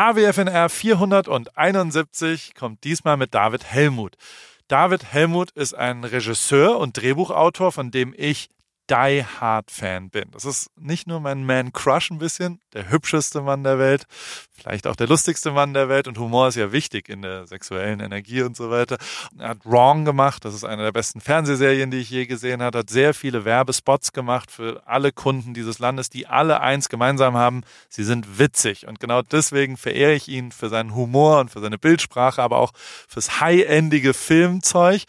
AWFNR 471 kommt diesmal mit David Helmut. David Helmut ist ein Regisseur und Drehbuchautor, von dem ich Die Hard Fan bin. Das ist nicht nur mein Man Crush ein bisschen, der hübscheste Mann der Welt, vielleicht auch der lustigste Mann der Welt. Und Humor ist ja wichtig in der sexuellen Energie und so weiter. Er hat Wrong gemacht, das ist eine der besten Fernsehserien, die ich je gesehen habe, hat sehr viele Werbespots gemacht für alle Kunden dieses Landes, die alle eins gemeinsam haben, sie sind witzig. Und genau deswegen verehre ich ihn für seinen Humor und für seine Bildsprache, aber auch fürs high-endige Filmzeug.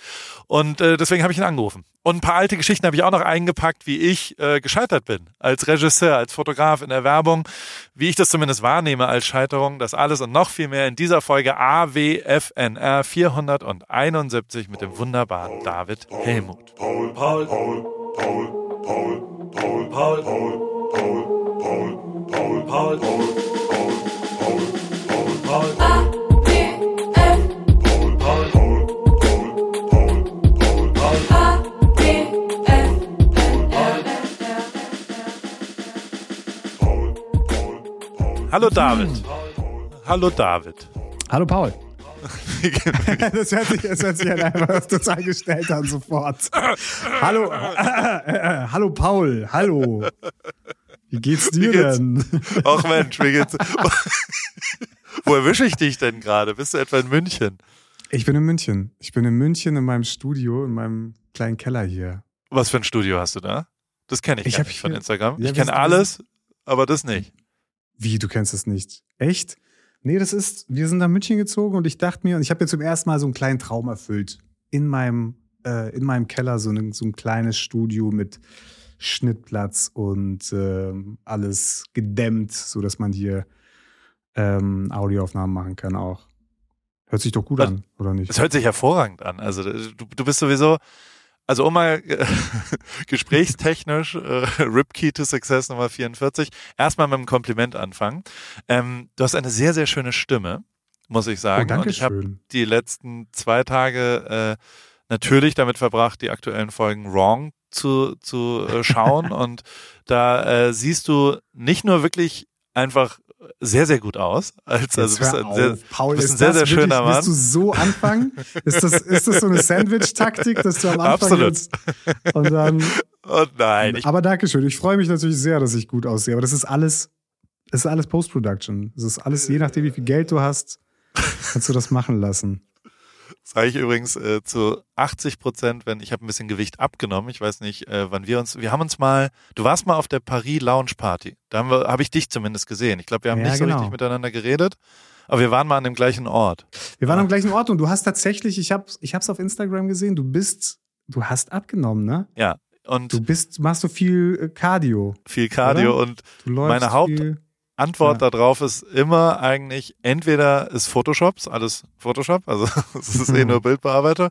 Und äh, deswegen habe ich ihn angerufen. Und ein paar alte Geschichten habe ich auch noch eingepackt, wie ich äh, gescheitert bin als Regisseur, als Fotograf in der Werbung, wie ich das zumindest wahrnehme als Scheiterung. Das alles und noch viel mehr in dieser Folge AWFNR 471 mit dem wunderbaren David Helmut. Paul, Paul, Paul, Paul, Paul, Paul, Paul, Paul, Paul, Paul, Paul, Paul, Paul, Paul, Paul, Paul, Paul. Hallo David. Hallo David. Hallo Paul. das, hört sich, das hört sich halt einfach total gestellt an sofort. Hallo, äh, äh, äh, hallo Paul, hallo. Wie geht's dir wie geht's? denn? Ach Mensch, wie geht's? Wo erwische ich dich denn gerade? Bist du etwa in München? Ich bin in München. Ich bin in München in meinem Studio, in meinem kleinen Keller hier. Was für ein Studio hast du da? Das kenne ich, ich nicht von Instagram. Ja, ich kenne alles, aber das nicht. Wie, du kennst es nicht? Echt? Nee, das ist, wir sind nach München gezogen und ich dachte mir, und ich habe mir zum ersten Mal so einen kleinen Traum erfüllt. In meinem, äh, in meinem Keller so, ein, so ein kleines Studio mit Schnittplatz und äh, alles gedämmt, sodass man hier ähm, Audioaufnahmen machen kann auch. Hört sich doch gut an, oder nicht? Es hört sich hervorragend an. Also du, du bist sowieso, also um mal äh, gesprächstechnisch, äh, Ripkey to Success Nummer 44, erstmal mit einem Kompliment anfangen. Ähm, du hast eine sehr, sehr schöne Stimme, muss ich sagen. Oh, Und ich habe die letzten zwei Tage äh, natürlich damit verbracht, die aktuellen Folgen Wrong zu, zu äh, schauen. Und da äh, siehst du nicht nur wirklich einfach sehr, sehr gut aus. Als, also bist ein sehr, Paul, bist ein sehr, sehr schöner wirklich, Mann. Willst du so anfangen? Ist das, ist das so eine Sandwich-Taktik, dass du am Anfang Absolut. Jetzt und dann. Oh nein. Ich, aber Dankeschön. Ich freue mich natürlich sehr, dass ich gut aussehe. Aber das ist alles, das ist alles Post-Production. Das ist alles, je nachdem, wie viel Geld du hast, kannst du das machen lassen. Sage ich übrigens äh, zu 80 Prozent, wenn ich habe ein bisschen Gewicht abgenommen. Ich weiß nicht, äh, wann wir uns, wir haben uns mal, du warst mal auf der Paris Lounge Party. Da haben wir, habe ich dich zumindest gesehen. Ich glaube, wir haben ja, nicht so genau. richtig miteinander geredet, aber wir waren mal an dem gleichen Ort. Wir waren ja. am gleichen Ort und du hast tatsächlich, ich habe, ich auf Instagram gesehen. Du bist, du hast abgenommen, ne? Ja. Und du bist, machst du viel äh, Cardio. Viel Cardio oder? und meine Haupt, viel Antwort ja. darauf ist immer eigentlich, entweder ist Photoshops, alles Photoshop, also es ist eh nur Bildbearbeiter,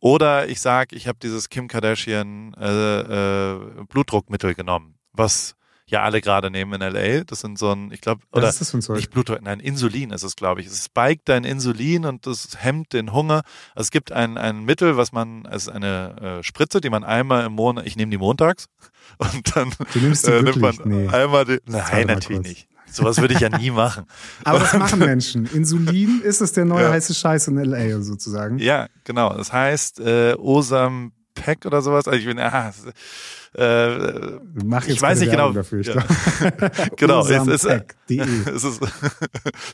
oder ich sage, ich habe dieses Kim Kardashian äh, äh, Blutdruckmittel genommen, was ja alle gerade nehmen in LA. Das sind so ein, ich glaube, oder ist das für ein Zeug? nicht Blutdruck, nein, Insulin ist es, glaube ich. Es spiked dein Insulin und das hemmt den Hunger. Also es gibt ein, ein Mittel, was man, es ist eine äh, Spritze, die man einmal im Monat, ich nehme die montags und dann äh, nimmt man nee. einmal die, nein, natürlich nicht. Sowas würde ich ja nie machen. Aber das machen Menschen. Insulin ist es der neue ja. heiße Scheiß in LA sozusagen. Ja, genau. Das heißt äh, Osam Peck oder sowas. Also ich bin, ah, äh, Mach jetzt ich weiß nicht genau. Dafür, ja. genau, es ist, es ist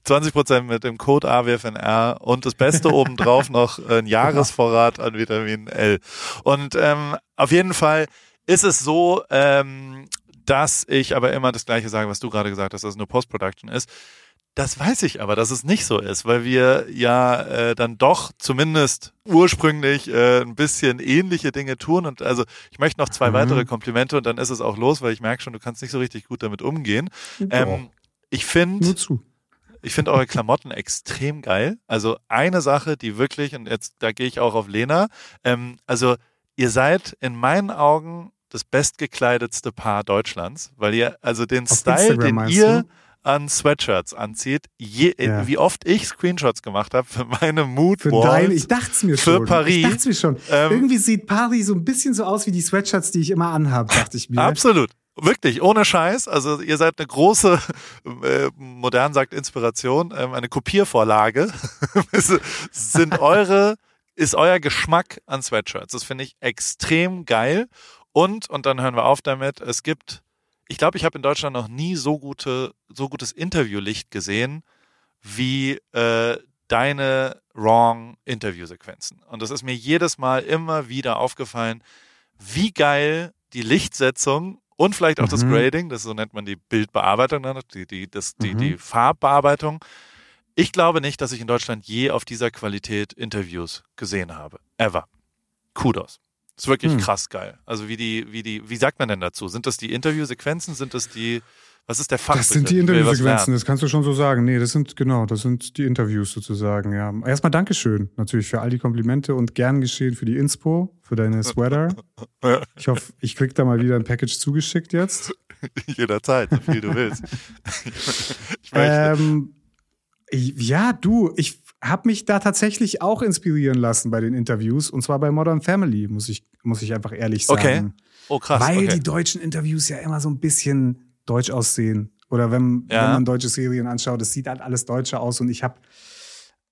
20 Prozent mit dem Code AWFNR und das Beste obendrauf noch ein Jahresvorrat an Vitamin L. Und ähm, auf jeden Fall ist es so, ähm, dass ich aber immer das Gleiche sage, was du gerade gesagt hast, dass es nur Post-Production ist. Das weiß ich aber, dass es nicht so ist, weil wir ja äh, dann doch zumindest ursprünglich äh, ein bisschen ähnliche Dinge tun. Und also ich möchte noch zwei mhm. weitere Komplimente und dann ist es auch los, weil ich merke schon, du kannst nicht so richtig gut damit umgehen. Ähm, ich finde, ich finde eure Klamotten extrem geil. Also eine Sache, die wirklich, und jetzt da gehe ich auch auf Lena, ähm, also ihr seid in meinen Augen das bestgekleidetste Paar Deutschlands, weil ihr, also den Auf Style, Instagram, den ihr du? an Sweatshirts anzieht, je, ja. wie oft ich Screenshots gemacht habe für meine Mood für deine, Ich dachte es mir für schon. Paris. Ich dachte mir schon. Ähm, Irgendwie sieht Paris so ein bisschen so aus wie die Sweatshirts, die ich immer anhabe, dachte ich mir. Absolut. Wirklich, ohne Scheiß. Also ihr seid eine große, äh, modern sagt Inspiration, ähm, eine Kopiervorlage. sind eure, ist euer Geschmack an Sweatshirts. Das finde ich extrem geil. Und, und dann hören wir auf damit, es gibt, ich glaube, ich habe in Deutschland noch nie so gute, so gutes Interviewlicht gesehen, wie äh, deine Wrong Interviewsequenzen. Und das ist mir jedes Mal immer wieder aufgefallen, wie geil die Lichtsetzung und vielleicht auch mhm. das Grading, das so nennt man die Bildbearbeitung, die, die, das, die, mhm. die Farbbearbeitung. Ich glaube nicht, dass ich in Deutschland je auf dieser Qualität Interviews gesehen habe. Ever. Kudos. Das ist wirklich hm. krass geil. Also wie die, wie die, wie sagt man denn dazu? Sind das die Interviewsequenzen? Sind das die, was ist der Fach? Das sind die Interviewsequenzen, das kannst du schon so sagen. Nee, das sind, genau, das sind die Interviews sozusagen, ja. Erstmal Dankeschön natürlich für all die Komplimente und gern geschehen für die Inspo, für deine Sweater. Ich hoffe, ich krieg da mal wieder ein Package zugeschickt jetzt. Jederzeit, so viel du willst. ich ähm, ja, du, ich habe mich da tatsächlich auch inspirieren lassen bei den Interviews und zwar bei Modern Family, muss ich, muss ich einfach ehrlich sagen. Okay. Oh, krass. Weil okay. die deutschen Interviews ja immer so ein bisschen deutsch aussehen. Oder wenn, ja. wenn man deutsche Serien anschaut, das sieht halt alles deutscher aus und ich habe,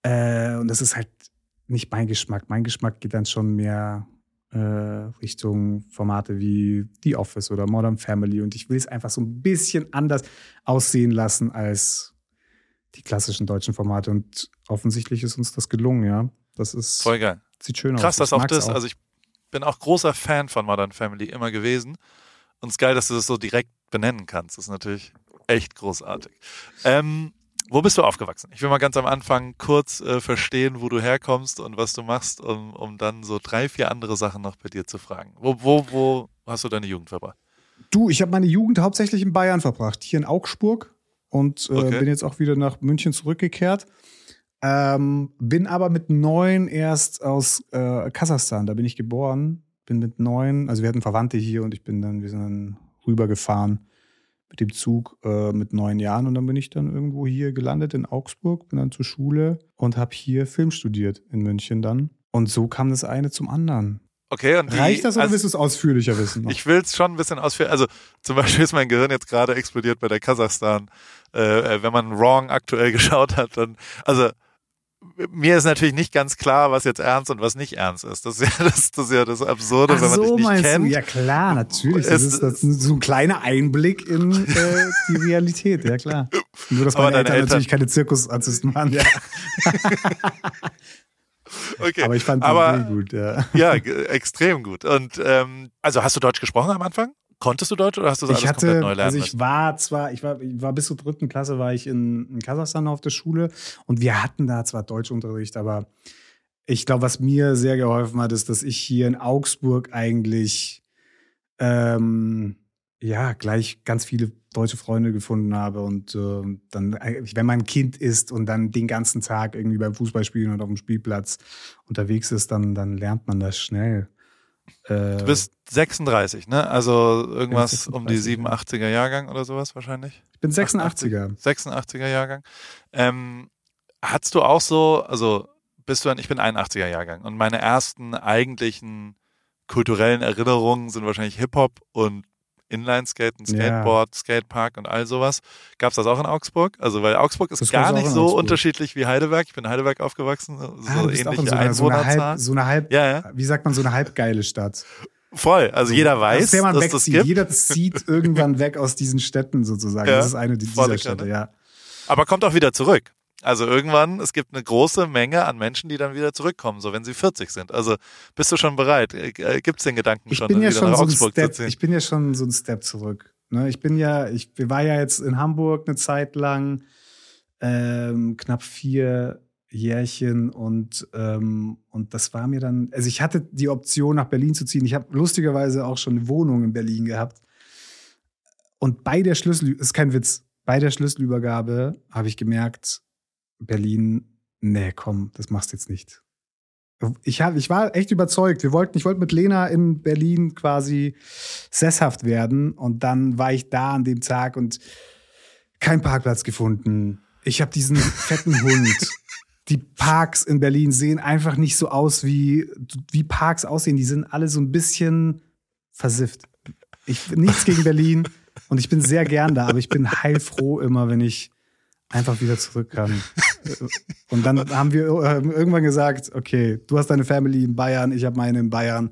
äh, und das ist halt nicht mein Geschmack. Mein Geschmack geht dann schon mehr äh, Richtung Formate wie The Office oder Modern Family und ich will es einfach so ein bisschen anders aussehen lassen als die klassischen deutschen Formate. Und offensichtlich ist uns das gelungen, ja. Das ist. Voll geil. Sieht schön Krass, aus. Krass, dass auch das, auch. also ich bin auch großer Fan von Modern Family immer gewesen. Und es ist geil, dass du das so direkt benennen kannst. Das ist natürlich echt großartig. Ähm, wo bist du aufgewachsen? Ich will mal ganz am Anfang kurz äh, verstehen, wo du herkommst und was du machst, um, um dann so drei, vier andere Sachen noch bei dir zu fragen. Wo, wo, wo hast du deine Jugend verbracht? Du, ich habe meine Jugend hauptsächlich in Bayern verbracht. Hier in Augsburg und äh, okay. bin jetzt auch wieder nach München zurückgekehrt. Ähm, bin aber mit neun erst aus äh, Kasachstan, da bin ich geboren. Bin mit neun, also wir hatten Verwandte hier und ich bin dann, wir sind dann rübergefahren mit dem Zug äh, mit neun Jahren und dann bin ich dann irgendwo hier gelandet in Augsburg, bin dann zur Schule und habe hier Film studiert in München dann. Und so kam das eine zum anderen. Okay, und die, Reicht das oder also, willst du es ausführlicher wissen? Noch? Ich will es schon ein bisschen ausführlicher. Also zum Beispiel ist mein Gehirn jetzt gerade explodiert bei der Kasachstan. Äh, wenn man Wrong aktuell geschaut hat, dann, also mir ist natürlich nicht ganz klar, was jetzt ernst und was nicht ernst ist. Das ist ja das, das, ist ja das Absurde, Ach wenn man so, dich nicht kennt. Du? Ja klar, natürlich. Das ist, das ist so ein kleiner Einblick in äh, die Realität, ja klar. Nur, dass meine Eltern, Eltern, natürlich keine Zirkusartisten waren. Ja. Okay. Aber ich fand aber, die gut, ja. Ja, extrem gut. Und ähm, also hast du Deutsch gesprochen am Anfang? Konntest du Deutsch oder hast du das ich alles hatte, komplett neu lernen Also ich war zwar, ich war, ich war bis zur dritten Klasse war ich in, in Kasachstan auf der Schule und wir hatten da zwar Deutschunterricht, aber ich glaube, was mir sehr geholfen hat, ist, dass ich hier in Augsburg eigentlich ähm, ja gleich ganz viele deutsche Freunde gefunden habe und äh, dann, wenn man ein Kind ist und dann den ganzen Tag irgendwie beim Fußballspielen und auf dem Spielplatz unterwegs ist, dann, dann lernt man das schnell. Äh, du bist 36, ne? Also irgendwas 36, um die 87er Jahrgang oder sowas wahrscheinlich? Ich bin 86er. 86er Jahrgang. Ähm, hattest du auch so, also bist du ein, ich bin 81er Jahrgang und meine ersten eigentlichen kulturellen Erinnerungen sind wahrscheinlich Hip-Hop und Inlineskaten, Skateboard, ja. Skatepark und all sowas. Gab es das auch in Augsburg? Also, weil Augsburg ist das gar nicht so Augsburg. unterschiedlich wie Heidelberg. Ich bin in Heidelberg aufgewachsen, so ah, ähnliche so eine, so eine halb, so eine halb ja, ja. wie sagt man, so eine halbgeile Stadt. Voll, also jeder weiß, dass man dass das gibt. Jeder zieht irgendwann weg aus diesen Städten sozusagen. Das ist eine dieser Städte, ja. Aber kommt auch wieder zurück. Also irgendwann, es gibt eine große Menge an Menschen, die dann wieder zurückkommen, so wenn sie 40 sind. Also bist du schon bereit? Äh, äh, gibt es den Gedanken ich schon, bin ja wieder schon nach so Augsburg Step, zu ziehen? Ich bin ja schon so ein Step zurück. Ne? Ich bin ja, ich war ja jetzt in Hamburg eine Zeit lang, ähm, knapp vier Jährchen und, ähm, und das war mir dann, also ich hatte die Option nach Berlin zu ziehen. Ich habe lustigerweise auch schon eine Wohnung in Berlin gehabt. Und bei der Schlüssel, ist kein Witz, bei der Schlüsselübergabe habe ich gemerkt, Berlin, nee, komm, das machst du jetzt nicht. Ich, hab, ich war echt überzeugt. Wir wollten, ich wollte mit Lena in Berlin quasi sesshaft werden. Und dann war ich da an dem Tag und kein Parkplatz gefunden. Ich habe diesen fetten Hund. Die Parks in Berlin sehen einfach nicht so aus, wie, wie Parks aussehen. Die sind alle so ein bisschen versifft. Ich nichts gegen Berlin und ich bin sehr gern da, aber ich bin heilfroh immer, wenn ich einfach wieder zurück kann. Und dann haben wir äh, irgendwann gesagt, okay, du hast deine Family in Bayern, ich habe meine in Bayern.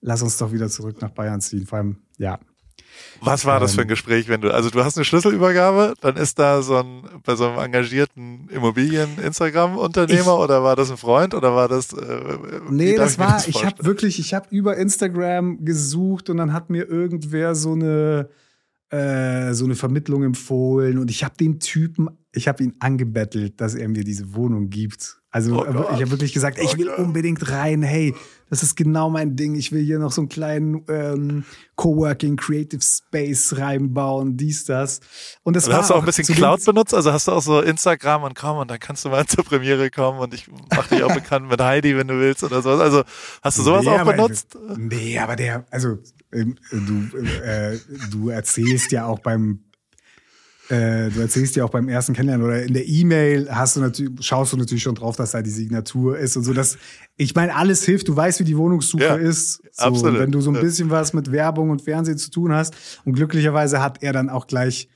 Lass uns doch wieder zurück nach Bayern ziehen. Vor allem, ja, was war das für ein ähm. Gespräch, wenn du, also du hast eine Schlüsselübergabe, dann ist da so ein, bei so einem engagierten Immobilien-Instagram-Unternehmer oder war das ein Freund oder war das, äh, Nee, das war, das ich habe wirklich, ich habe über Instagram gesucht und dann hat mir irgendwer so eine, äh, so eine Vermittlung empfohlen und ich habe den Typen, ich habe ihn angebettelt, dass er mir diese Wohnung gibt. Also oh ich habe wirklich gesagt, ich will unbedingt rein. Hey, das ist genau mein Ding. Ich will hier noch so einen kleinen ähm, Coworking Creative Space reinbauen, dies, das. Und das also war hast du auch ein bisschen Cloud benutzt? Also hast du auch so Instagram und komm und dann kannst du mal zur Premiere kommen und ich mache dich auch bekannt mit Heidi, wenn du willst oder sowas. Also hast du sowas nee, auch benutzt? Nee, aber der, also du, äh, du erzählst ja auch beim äh, du erzählst ja auch beim ersten Kennenlernen oder in der E-Mail hast du natürlich, schaust du natürlich schon drauf, dass da die Signatur ist und so. Dass, ich meine, alles hilft. Du weißt, wie die Wohnungssuche ja, ist. So, absolut. wenn du so ein bisschen was mit Werbung und Fernsehen zu tun hast. Und glücklicherweise hat er dann auch gleich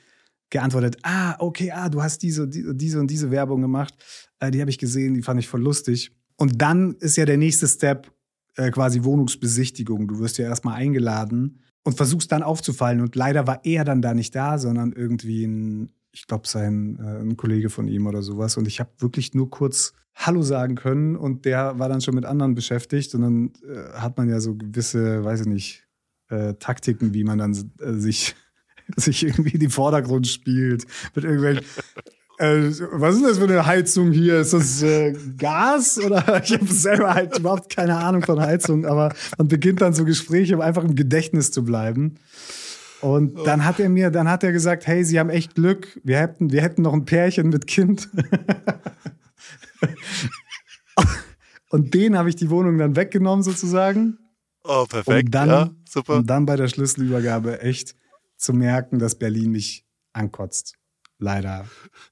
geantwortet, ah, okay, ah, du hast diese, diese und diese Werbung gemacht. Äh, die habe ich gesehen, die fand ich voll lustig. Und dann ist ja der nächste Step äh, quasi Wohnungsbesichtigung. Du wirst ja erstmal eingeladen und versuchst dann aufzufallen. Und leider war er dann da nicht da, sondern irgendwie ein, ich glaube, sein äh, ein Kollege von ihm oder sowas. Und ich habe wirklich nur kurz Hallo sagen können und der war dann schon mit anderen beschäftigt. Und dann äh, hat man ja so gewisse, weiß ich nicht, äh, Taktiken, wie man dann äh, sich sich irgendwie in den Vordergrund spielt mit irgendwelchen äh, was ist das für eine Heizung hier? Ist das äh, Gas? Oder ich habe selber halt überhaupt keine Ahnung von Heizung, aber man beginnt dann so Gespräche, um einfach im Gedächtnis zu bleiben. Und dann hat er mir, dann hat er gesagt, hey, Sie haben echt Glück. Wir hätten, wir hätten noch ein Pärchen mit Kind. und den habe ich die Wohnung dann weggenommen sozusagen. Oh, perfekt. Und dann, ja, super. Und dann bei der Schlüsselübergabe echt zu merken, dass Berlin mich ankotzt leider.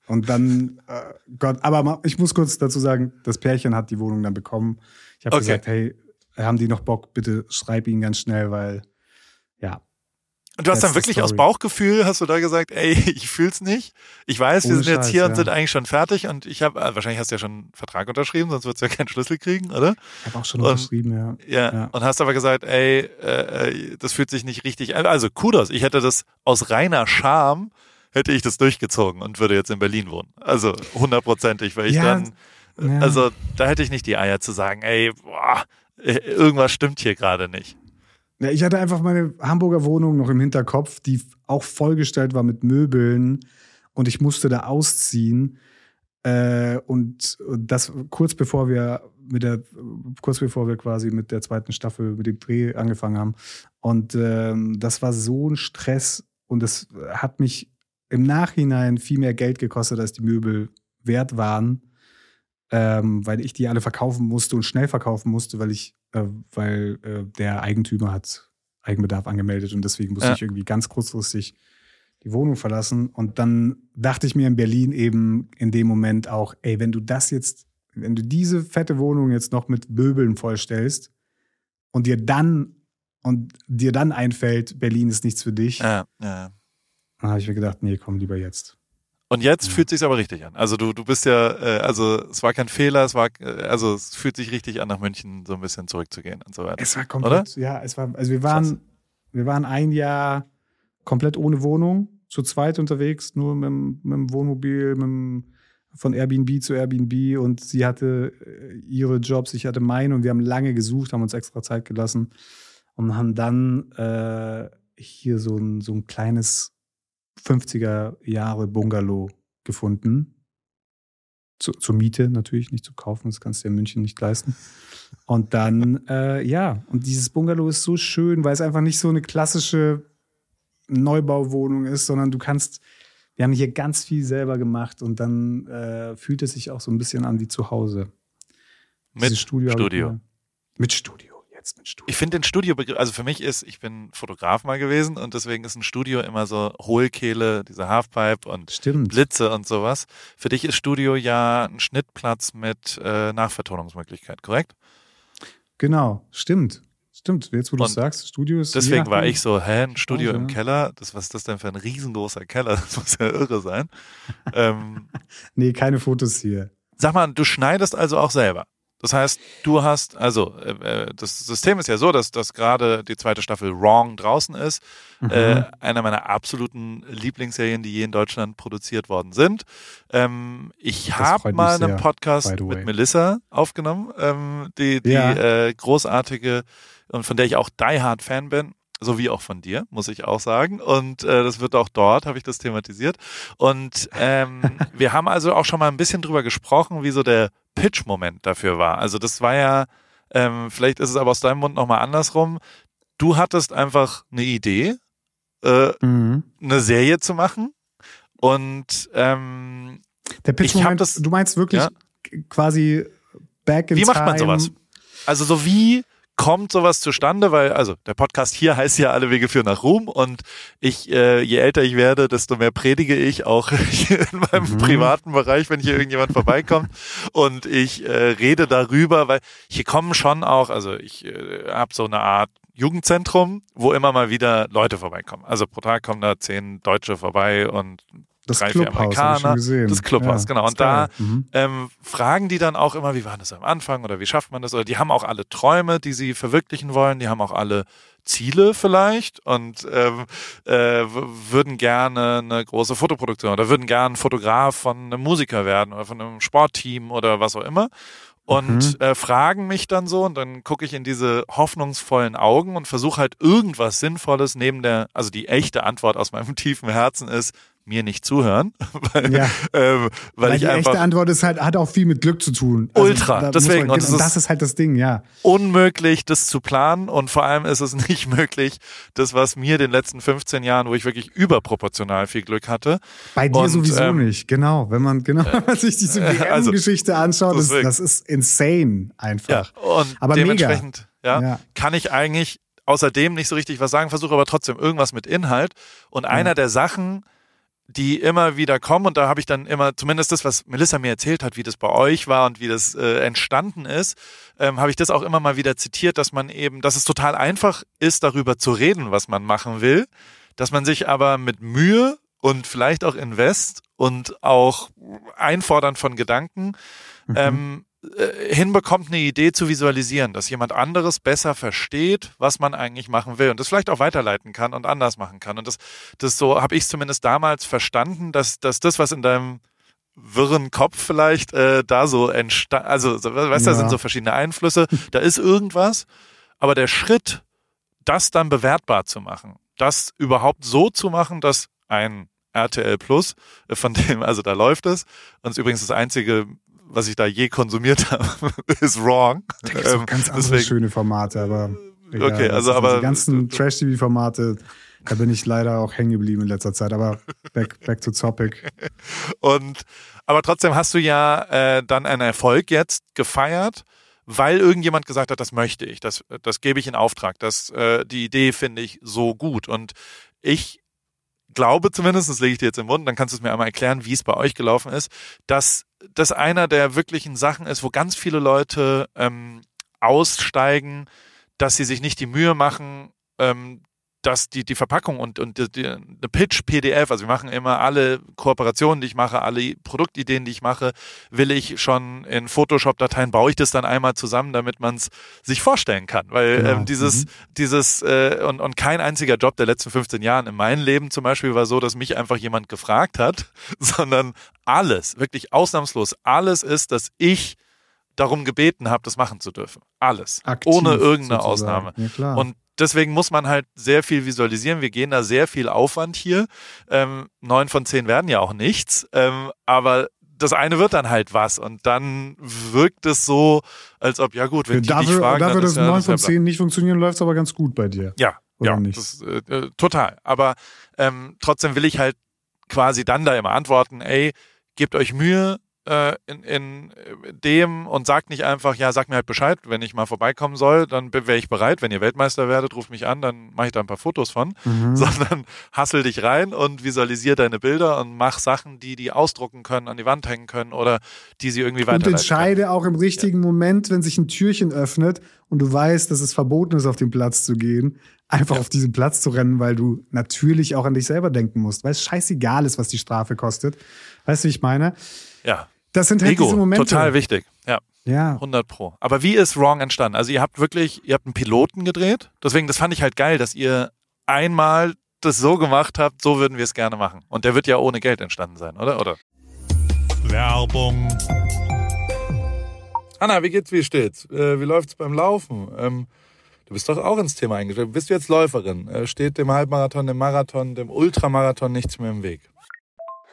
Und dann, äh, Gott, aber ich muss kurz dazu sagen, das Pärchen hat die Wohnung dann bekommen. Ich habe okay. gesagt, hey, haben die noch Bock? Bitte schreib ihnen ganz schnell, weil ja. Und du hast dann wirklich aus Bauchgefühl, hast du da gesagt, ey, ich fühl's nicht. Ich weiß, Ohne wir sind jetzt hier ja. und sind eigentlich schon fertig und ich habe, äh, wahrscheinlich hast du ja schon einen Vertrag unterschrieben, sonst würdest du ja keinen Schlüssel kriegen, oder? Ich habe auch schon und, unterschrieben, ja. ja. ja. Und hast aber gesagt, ey, äh, äh das fühlt sich nicht richtig an. Also Kudos, ich hätte das aus reiner Scham hätte ich das durchgezogen und würde jetzt in Berlin wohnen. Also hundertprozentig, weil ich ja, dann, ja. also da hätte ich nicht die Eier zu sagen, ey, boah, irgendwas stimmt hier gerade nicht. Ja, ich hatte einfach meine Hamburger Wohnung noch im Hinterkopf, die auch vollgestellt war mit Möbeln und ich musste da ausziehen. Äh, und das kurz bevor wir mit der, kurz bevor wir quasi mit der zweiten Staffel, mit dem Dreh angefangen haben. Und ähm, das war so ein Stress und das hat mich im Nachhinein viel mehr Geld gekostet, als die Möbel wert waren, ähm, weil ich die alle verkaufen musste und schnell verkaufen musste, weil ich, äh, weil äh, der Eigentümer hat Eigenbedarf angemeldet und deswegen musste ja. ich irgendwie ganz kurzfristig die Wohnung verlassen. Und dann dachte ich mir in Berlin eben in dem Moment auch, ey, wenn du das jetzt, wenn du diese fette Wohnung jetzt noch mit Möbeln vollstellst und dir dann und dir dann einfällt, Berlin ist nichts für dich, ja, ja. Dann habe ich mir gedacht, nee, komm lieber jetzt. Und jetzt ja. fühlt sich aber richtig an. Also du, du bist ja, äh, also es war kein Fehler, es war, äh, also es fühlt sich richtig an, nach München so ein bisschen zurückzugehen und so weiter. Es war komplett, Oder? ja, es war, also wir waren, Krass. wir waren ein Jahr komplett ohne Wohnung, zu zweit unterwegs, nur mit, mit dem Wohnmobil, mit dem, von Airbnb zu Airbnb und sie hatte äh, ihre Jobs, ich hatte meine und wir haben lange gesucht, haben uns extra Zeit gelassen und haben dann äh, hier so ein, so ein kleines 50er Jahre Bungalow gefunden. Zu, zur Miete natürlich, nicht zu kaufen, das kannst du ja in München nicht leisten. Und dann, äh, ja, und dieses Bungalow ist so schön, weil es einfach nicht so eine klassische Neubauwohnung ist, sondern du kannst, wir haben hier ganz viel selber gemacht und dann äh, fühlt es sich auch so ein bisschen an wie zu Hause. Mit Studio. Studio. Mit Studio jetzt mit Studio? Ich finde den Studiobegriff, also für mich ist, ich bin Fotograf mal gewesen und deswegen ist ein Studio immer so Hohlkehle, diese Halfpipe und Stimmt. Blitze und sowas. Für dich ist Studio ja ein Schnittplatz mit äh, Nachvertonungsmöglichkeit, korrekt? Genau, stimmt. Stimmt, jetzt wo du sagst, Studio ist. Deswegen war ich so, hä, ein Studio im. Keller? Das, was ist das denn für ein riesengroßer Keller? Das muss ja irre sein. ähm, Nee, keine Fotos hier. Sag mal, du schneidest also auch selber. Das heißt, du hast, also äh, äh, das System ist ja so, dass, dass gerade die zweite Staffel Wrong draußen ist. Mhm. Äh, einer meiner absoluten Lieblingsserien, die je in Deutschland produziert worden sind. Ähm, ich habe mal sehr, einen Podcast mit Melissa aufgenommen, ähm, die, die Ja. äh, großartige und von der ich auch Die Hard Fan bin. So wie auch von dir, muss ich auch sagen. Und äh, das wird auch dort, habe ich das thematisiert. Und ähm, wir haben also auch schon mal ein bisschen drüber gesprochen, wie so der Pitch-Moment dafür war. Also das war ja, ähm, vielleicht ist es aber aus deinem Mund nochmal andersrum. Du hattest einfach eine Idee, äh, Mhm. eine Serie zu machen. Und ähm, Der Pitch-Moment, du meinst wirklich Ja. quasi back in wie macht man sowas? Also so wie kommt sowas zustande? Weil, also der Podcast hier heißt ja Alle Wege führen nach Ruhm und ich, äh, je älter ich werde, desto mehr predige ich auch in meinem Mhm. privaten Bereich, wenn hier irgendjemand vorbeikommt und ich äh, rede darüber, weil hier kommen schon auch, also ich äh, habe so eine Art Jugendzentrum, wo immer mal wieder Leute vorbeikommen. Also pro Tag kommen da zehn Deutsche vorbei und Das drei, vier hab ich Amerikaner. gesehen. Das Clubhaus, genau. ist Und da. Mhm. ähm, fragen die dann auch immer, wie war das am Anfang oder wie schafft man das? Oder die haben auch alle Träume, die sie verwirklichen wollen, die haben auch alle Ziele vielleicht und ähm, äh, würden gerne eine große Fotoproduktion oder würden gerne Fotograf von einem Musiker werden oder von einem Sportteam oder was auch immer. Und äh, fragen mich dann so und dann gucke ich in diese hoffnungsvollen Augen und versuche halt irgendwas Sinnvolles neben der, also die echte Antwort aus meinem tiefen Herzen ist, mir nicht zuhören, weil, Ja. ähm, weil, Weil ich die einfach echte Antwort ist halt, hat auch viel mit Glück zu tun. Also Ultra, da deswegen, Man, und genau, es ist- das ist halt das Ding, ja. unmöglich, das zu planen und vor allem ist es nicht möglich, das, was mir den letzten 15 Jahren, wo ich wirklich überproportional viel Glück hatte, Bei dir Und, sowieso ähm, nicht, genau. Wenn man genau wenn man sich diese äh, also, WM-Geschichte anschaut, das, das ist insane einfach. und Aber dementsprechend ja, Ja. kann ich eigentlich außerdem nicht so richtig was sagen, versuche aber trotzdem irgendwas mit Inhalt und einer der Sachen, die immer wieder kommen und da habe ich dann immer, zumindest das, was Melissa mir erzählt hat, wie das bei euch war und wie das äh, entstanden ist, ähm, habe ich das auch immer mal wieder zitiert, dass man eben, dass es total einfach ist, darüber zu reden, was man machen will, dass man sich aber mit Mühe und vielleicht auch Invest und auch Einfordern von Gedanken ähm, äh, hinbekommt, eine Idee zu visualisieren, dass jemand anderes besser versteht, was man eigentlich machen will und das vielleicht auch weiterleiten kann und anders machen kann. Und das, das so habe ich zumindest damals verstanden, dass, dass das, was in deinem wirren Kopf vielleicht äh, da so entstand, also so, weißt du, da Ja. sind so verschiedene Einflüsse, da ist irgendwas, aber der Schritt, das dann bewertbar zu machen, das überhaupt so zu machen, dass ein RTL Plus, äh, von dem, also da läuft es, und ist übrigens das einzige, was ich da je konsumiert habe, ist wrong. Da auch Ähm, ganz andere deswegen- schöne Formate, aber egal. Okay, also aber- die ganzen Trash-TV-Formate, da bin ich leider auch hängen geblieben in letzter Zeit. Aber back, back to topic. Und aber trotzdem hast du ja äh, dann einen Erfolg jetzt gefeiert, weil irgendjemand gesagt hat, das möchte ich, das, das gebe ich in Auftrag, das, äh, die Idee finde ich so gut. Und ich glaube zumindest, das lege ich dir jetzt im Mund, dann kannst du es mir einmal erklären, wie es bei euch gelaufen ist, dass das einer der wirklichen Sachen ist, wo ganz viele Leute ähm, aussteigen, dass sie sich nicht die Mühe machen, ähm, dass die, die Verpackung und, und die, die, eine Pitch-PDF, also wir machen immer alle Kooperationen, die ich mache, alle Produktideen, die ich mache, will ich schon in Photoshop-Dateien, baue ich das dann einmal zusammen, damit man es sich vorstellen kann. Weil Genau. ähm, dieses, Mhm. dieses äh, und, und kein einziger Job der letzten 15 Jahren in meinem Leben zum Beispiel war so, dass mich einfach jemand gefragt hat, sondern alles, wirklich ausnahmslos, alles ist, dass ich darum gebeten habe, das machen zu dürfen. Alles. Aktiv, ohne irgendeine sozusagen. Ausnahme. Ja, klar. Und deswegen muss man halt sehr viel visualisieren. Wir gehen da sehr viel Aufwand hier. Ähm, Neun von zehn werden ja auch nichts. Ähm, aber das eine wird dann halt was. Und dann wirkt es so, als ob, ja gut, wenn die dich dafür, fragen, dafür ist ja, 9 das ist ja von 10 nicht funktionieren, läuft es aber ganz gut bei dir. ja, Oder ja, nicht? Das, äh, äh, total. Aber ähm, trotzdem will ich halt quasi dann da immer antworten, ey, gebt euch Mühe in, in äh, dem und sagt nicht einfach, ja, sag mir halt Bescheid, wenn ich mal vorbeikommen soll, dann wäre ich bereit. Wenn ihr Weltmeister werdet, ruft mich an, dann mache ich da ein paar Fotos von. Mhm. Sondern hassel dich rein und visualisier deine Bilder und mach Sachen, die die ausdrucken können, an die Wand hängen können oder die sie irgendwie Und weiterleiten können. entscheide auch im richtigen Moment, wenn sich ein Türchen öffnet und du weißt, dass es verboten ist, auf den Platz zu gehen, einfach ja. auf diesen Platz zu rennen, weil du natürlich auch an dich selber denken musst, weil es scheißegal ist, was die Strafe kostet. Weißt du, wie ich meine? Ja. Das sind halt Ego, diese Momente. Total wichtig. Ja. Ja. 100 Pro. Aber wie ist Wrong entstanden? Also ihr habt wirklich, ihr habt einen Piloten gedreht. Deswegen, das fand ich halt geil, dass ihr einmal das so gemacht habt, so würden wir es gerne machen. Und der wird ja ohne Geld entstanden sein, oder? Oder? Werbung. Anna, wie geht's, wie steht's? Äh, wie läuft's beim Laufen? Ähm, du bist doch auch ins Thema eingestellt. Bist du jetzt Läuferin? Äh, steht dem Halbmarathon, dem Marathon, dem Ultramarathon nichts mehr im Weg?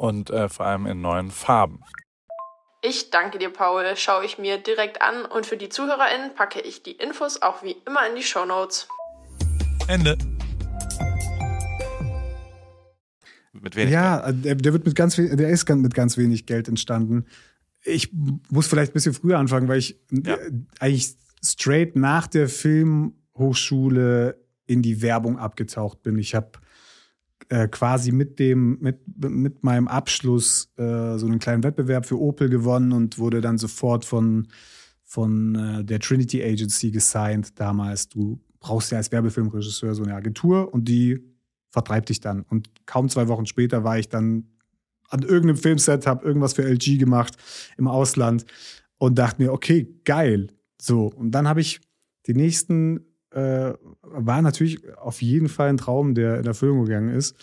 und äh, vor allem in neuen Farben. Ich danke dir, Paul. Schaue ich mir direkt an und für die ZuhörerInnen packe ich die Infos auch wie immer in die Show Notes. Ende. Mit wenig ja, Geld. Der, der wird mit ganz der ist mit ganz wenig Geld entstanden. Ich muss vielleicht ein bisschen früher anfangen, weil ich ja. Äh, eigentlich straight nach der Filmhochschule in die Werbung abgetaucht bin. Ich habe äh, quasi mit dem, mit, mit meinem Abschluss äh, so einen kleinen Wettbewerb für Opel gewonnen und wurde dann sofort von, von äh, der Trinity Agency gesigned damals. Du brauchst ja als Werbefilmregisseur so eine Agentur und die vertreibt dich dann. Und kaum zwei Wochen später war ich dann an irgendeinem Filmset, habe irgendwas für LG gemacht im Ausland und dachte mir, okay, geil. So, und dann habe ich die nächsten äh, war natürlich auf jeden Fall ein Traum, der in Erfüllung gegangen ist.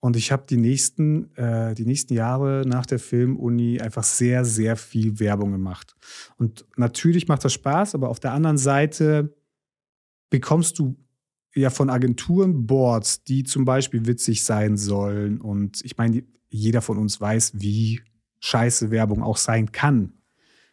Und ich habe die äh, die nächsten Jahre nach der Filmuni einfach sehr, sehr viel Werbung gemacht. Und natürlich macht das Spaß, aber auf der anderen Seite bekommst du ja von Agenturen Boards, die zum Beispiel witzig sein sollen. Und ich meine, jeder von uns weiß, wie scheiße Werbung auch sein kann.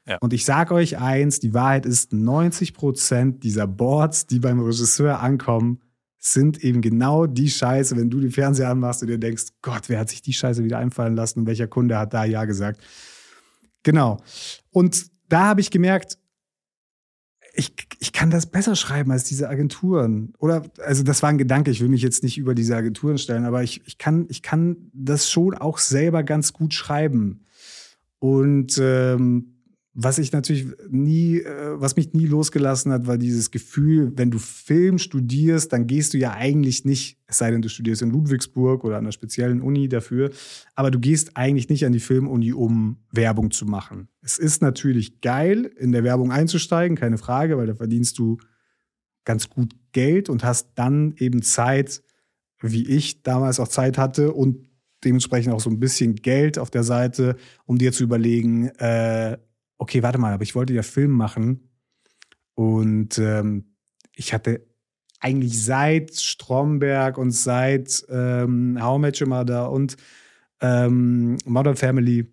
Ja. Und ich sage euch eins, die Wahrheit ist, 90 Prozent dieser Boards, die beim Regisseur ankommen, sind eben genau die Scheiße, wenn du den Fernseher anmachst und dir denkst, Gott, wer hat sich die Scheiße wieder einfallen lassen und welcher Kunde hat da Ja gesagt. Genau. Und da habe ich gemerkt, ich, ich kann das besser schreiben als diese Agenturen. Oder, also das war ein Gedanke, ich will mich jetzt nicht über diese Agenturen stellen, aber ich, ich, kann, ich kann das schon auch selber ganz gut schreiben. Und ähm, was ich natürlich nie, äh, was mich nie losgelassen hat, war dieses Gefühl, wenn du Film studierst, dann gehst du ja eigentlich nicht, es sei denn, du studierst in Ludwigsburg oder an einer speziellen Uni dafür, aber du gehst eigentlich nicht an die Filmuni, um Werbung zu machen. Es ist natürlich geil, in der Werbung einzusteigen, keine Frage, weil da verdienst du ganz gut Geld und hast dann eben Zeit, wie ich damals auch Zeit hatte und dementsprechend auch so ein bisschen Geld auf der Seite, um dir zu überlegen, äh, okay, warte mal, aber ich wollte ja Film machen und ähm, ich hatte eigentlich seit Stromberg und seit ähm, How Your Mother und ähm, Modern Family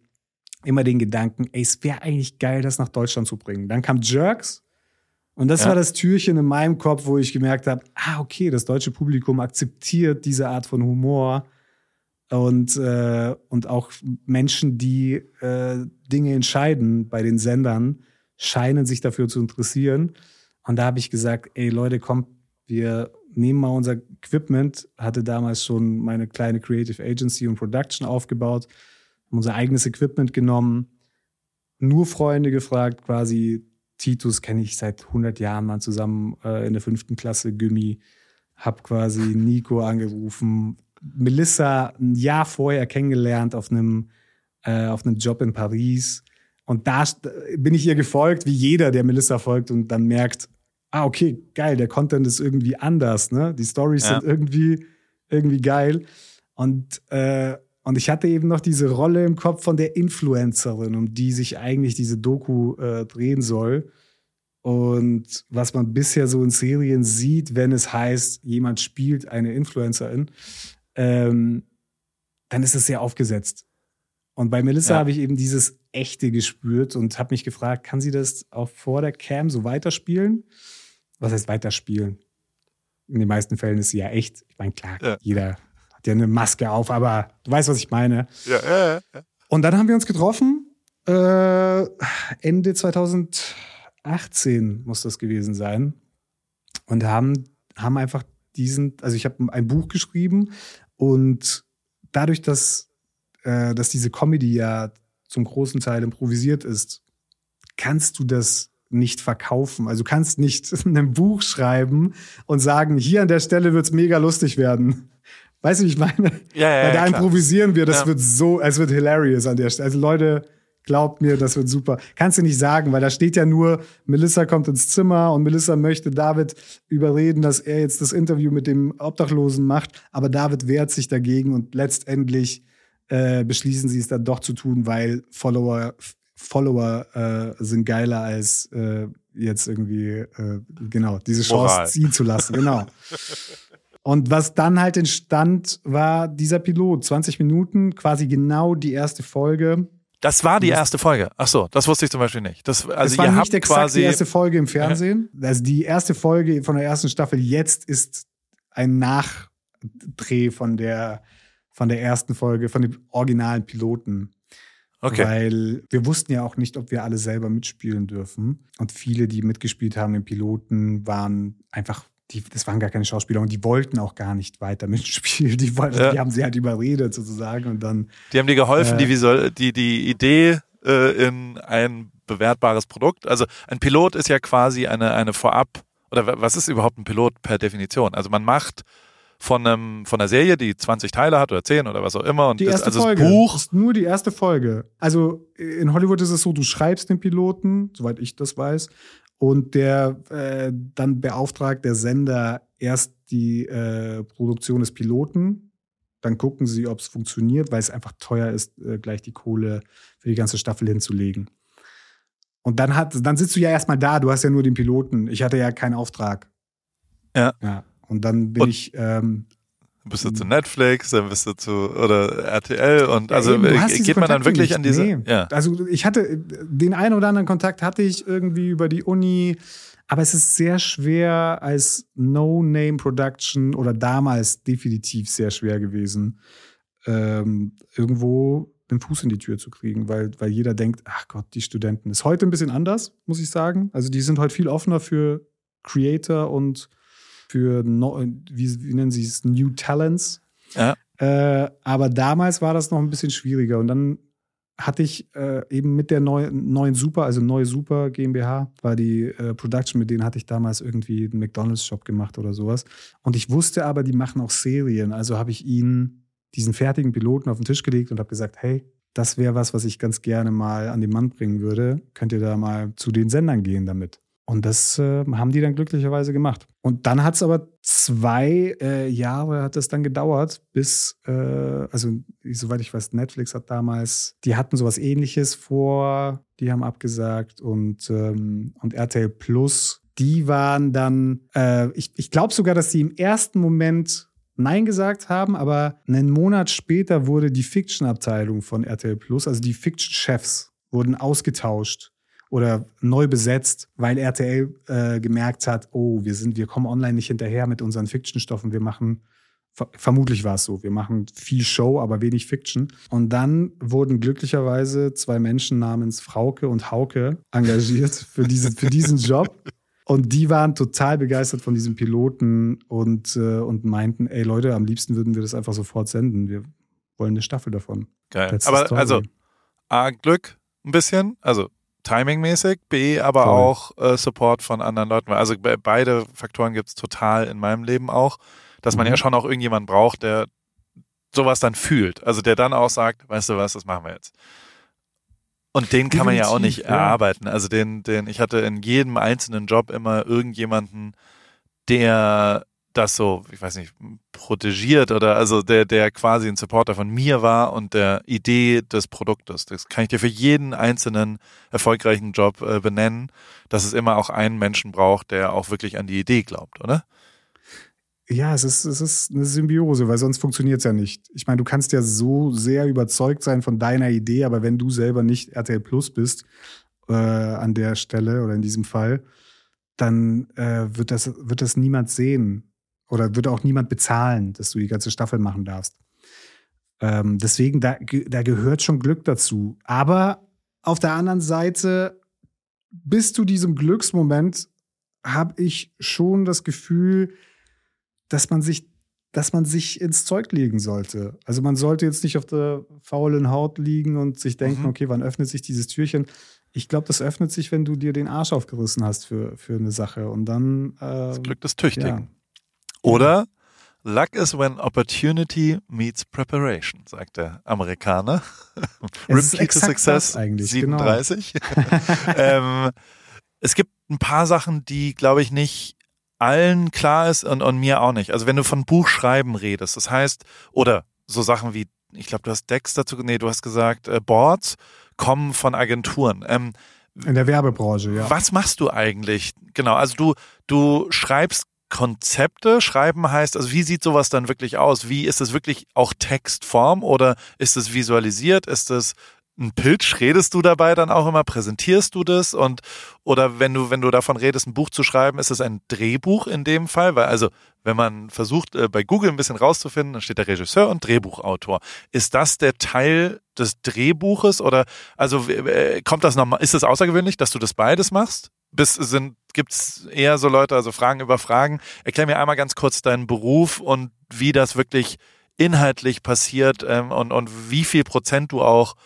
immer den Gedanken, ey, es wäre eigentlich geil, das nach Deutschland zu bringen. Dann kam Jerks und das ja. war das Türchen in meinem Kopf, wo ich gemerkt habe, ah, okay, das deutsche Publikum akzeptiert diese Art von Humor und, äh, und auch Menschen, die äh, Dinge entscheiden bei den Sendern, scheinen sich dafür zu interessieren. Und da habe ich gesagt, ey Leute, kommt, wir nehmen mal unser Equipment, hatte damals schon meine kleine Creative Agency und Production aufgebaut, haben unser eigenes Equipment genommen, nur Freunde gefragt, quasi Titus kenne ich seit 100 Jahren mal zusammen äh, in der fünften Klasse Gummi, hab quasi Nico angerufen, Melissa ein Jahr vorher kennengelernt auf einem äh, auf einem Job in Paris und da bin ich ihr gefolgt, wie jeder, der Melissa folgt und dann merkt, ah, okay, geil, der Content ist irgendwie anders, ne? Die Stories ja. sind irgendwie, irgendwie geil. Und, äh, und ich hatte eben noch diese Rolle im Kopf von der Influencerin, um die sich eigentlich diese Doku äh, drehen soll. Und was man bisher so in Serien sieht, wenn es heißt, jemand spielt eine Influencerin, ähm, dann ist es sehr aufgesetzt. Und bei Melissa ja. habe ich eben dieses Echte gespürt und habe mich gefragt, kann sie das auch vor der Cam so weiterspielen? was heißt weiterspielen? In den meisten Fällen ist sie ja echt. Ich meine, klar, ja. jeder hat ja eine Maske auf, aber du weißt, was ich meine. Ja. Und dann haben wir uns getroffen. Äh, Ende 2018 muss das gewesen sein. Und haben, haben einfach diesen, also ich habe ein Buch geschrieben und dadurch, dass, äh, dass diese Comedy ja zum großen Teil improvisiert ist, kannst du das nicht verkaufen. Also du kannst nicht ein Buch schreiben und sagen, hier an der Stelle wird's mega lustig werden. Weißt du, wie ich meine? Ja, ja, Weil da ja, improvisieren wir, das ja. wird so, es wird hilarious an der Stelle. Also Leute, glaubt mir, das wird super. Kannst du nicht sagen, weil da steht ja nur, Melissa kommt ins Zimmer und Melissa möchte David überreden, dass er jetzt das Interview mit dem Obdachlosen macht, aber David wehrt sich dagegen und letztendlich äh, beschließen sie es dann doch zu tun, weil Follower Follower äh, sind geiler als äh, jetzt irgendwie, äh, genau, diese Chance Moral. ziehen zu lassen. Genau. Und was dann halt entstand, war dieser Pilot. 20 Minuten, quasi genau die erste Folge. Das war die erste Folge. Ach so, das wusste ich zum Beispiel nicht. Das, also das war ihr nicht exakt quasi die erste Folge im Fernsehen. Also die erste Folge von der ersten Staffel jetzt ist ein Nachdreh von der, von der ersten Folge, von dem originalen Piloten. Okay. Weil wir wussten ja auch nicht, ob wir alle selber mitspielen dürfen. Und viele, die mitgespielt haben im Piloten, waren einfach, die, das waren gar keine Schauspieler und die wollten auch gar nicht weiter mitspielen. Die, wollten, ja. die haben sie halt überredet sozusagen und dann. Die haben dir geholfen, äh, die, Visual, die, die Idee äh, in ein bewertbares Produkt. Also ein Pilot ist ja quasi eine, eine Vorab, oder was ist überhaupt ein Pilot per Definition? Also man macht von, einem, von einer Serie, die 20 Teile hat oder 10 oder was auch immer. Und die erste das, also Folge. das Buch. ist nur die erste Folge. Also in Hollywood ist es so, du schreibst den Piloten, soweit ich das weiß, und der äh, dann beauftragt der Sender erst die äh, Produktion des Piloten. Dann gucken sie, ob es funktioniert, weil es einfach teuer ist, äh, gleich die Kohle für die ganze Staffel hinzulegen. Und dann hat, dann sitzt du ja erstmal da, du hast ja nur den Piloten. Ich hatte ja keinen Auftrag. Ja. ja. Und dann bin und ich. Ähm, bist du zu Netflix, dann bist du zu oder RTL und also ja, geht man dann wirklich nicht. an diese. Nee. Ja. Also ich hatte den einen oder anderen Kontakt hatte ich irgendwie über die Uni, aber es ist sehr schwer als No-Name-Production oder damals definitiv sehr schwer gewesen, ähm, irgendwo den Fuß in die Tür zu kriegen, weil, weil jeder denkt, ach Gott, die Studenten. Ist heute ein bisschen anders, muss ich sagen. Also die sind heute viel offener für Creator und für, no, wie, wie nennen sie es, New Talents. Ja. Äh, aber damals war das noch ein bisschen schwieriger. Und dann hatte ich äh, eben mit der neu, neuen Super, also neue Super GmbH, war die äh, Production, mit denen hatte ich damals irgendwie einen McDonalds-Shop gemacht oder sowas. Und ich wusste aber, die machen auch Serien. Also habe ich ihnen diesen fertigen Piloten auf den Tisch gelegt und habe gesagt, hey, das wäre was, was ich ganz gerne mal an den Mann bringen würde. Könnt ihr da mal zu den Sendern gehen damit? Und das äh, haben die dann glücklicherweise gemacht. Und dann hat es aber zwei äh, Jahre hat es dann gedauert, bis, äh, also soweit ich weiß, Netflix hat damals, die hatten sowas ähnliches vor, die haben abgesagt und, ähm, und RTL Plus, die waren dann, äh, ich, ich glaube sogar, dass die im ersten Moment Nein gesagt haben, aber einen Monat später wurde die Fiction-Abteilung von RTL Plus, also die Fiction-Chefs, wurden ausgetauscht oder neu besetzt, weil RTL äh, gemerkt hat, oh, wir sind, wir kommen online nicht hinterher mit unseren Fiction-Stoffen. Wir machen, vermutlich war es so, wir machen viel Show, aber wenig Fiction. Und dann wurden glücklicherweise zwei Menschen namens Frauke und Hauke engagiert für, diese, für diesen Job. Und die waren total begeistert von diesem Piloten und, äh, und meinten, ey Leute, am liebsten würden wir das einfach sofort senden. Wir wollen eine Staffel davon. Geil. aber also A, Glück ein bisschen, also timingmäßig, B, aber Voll. auch äh, Support von anderen Leuten. Also be beide Faktoren gibt es total in meinem Leben auch, dass man mhm. ja schon auch irgendjemanden braucht, der sowas dann fühlt. Also der dann auch sagt, weißt du was, das machen wir jetzt. Und den kann man ja auch nicht ja. erarbeiten. Also den, den, ich hatte in jedem einzelnen Job immer irgendjemanden, der das so, ich weiß nicht, protegiert oder also der, der quasi ein Supporter von mir war und der Idee des Produktes. Das kann ich dir für jeden einzelnen erfolgreichen Job äh, benennen, dass es immer auch einen Menschen braucht, der auch wirklich an die Idee glaubt, oder? Ja, es ist, es ist eine Symbiose, weil sonst funktioniert es ja nicht. Ich meine, du kannst ja so sehr überzeugt sein von deiner Idee, aber wenn du selber nicht RTL Plus bist, äh, an der Stelle oder in diesem Fall, dann äh, wird, das, wird das niemand sehen oder wird auch niemand bezahlen, dass du die ganze Staffel machen darfst. Ähm, deswegen, da, da gehört schon Glück dazu. Aber auf der anderen Seite, bis zu diesem Glücksmoment habe ich schon das Gefühl, dass man sich, dass man sich ins Zeug legen sollte. Also man sollte jetzt nicht auf der faulen Haut liegen und sich denken, mhm. okay, wann öffnet sich dieses Türchen? Ich glaube, das öffnet sich, wenn du dir den Arsch aufgerissen hast für, für eine Sache. Und dann. Äh, das Glück des Tüchtigen. Ja. Oder Luck is when opportunity meets preparation, sagt der Amerikaner. Rookie to Success 37. Genau. ähm, es gibt ein paar Sachen, die, glaube ich, nicht allen klar ist und, und mir auch nicht. Also wenn du von Buchschreiben redest, das heißt, oder so Sachen wie, ich glaube, du hast Decks dazu, nee, du hast gesagt, äh, Boards kommen von Agenturen. Ähm, in der Werbebranche, ja. Was machst du eigentlich? Genau, also du, du schreibst Konzepte. Schreiben heißt, also wie sieht sowas dann wirklich aus? Wie ist es wirklich auch Textform oder ist es visualisiert? Ist es ein Pitch? Redest du dabei dann auch immer? Präsentierst du das? Und oder wenn du, wenn du davon redest, ein Buch zu schreiben, ist es ein Drehbuch in dem Fall? Weil also, wenn man versucht, äh, bei Google ein bisschen rauszufinden, dann steht der Regisseur und Drehbuchautor. Ist das der Teil des Drehbuches oder also kommt das nochmal, ist es außergewöhnlich, dass du das beides machst? Bis sind, gibt's eher so Leute, also Fragen über Fragen. Erklär mir einmal ganz kurz deinen Beruf und wie das wirklich inhaltlich passiert ähm, und, und wie viel Prozent du auch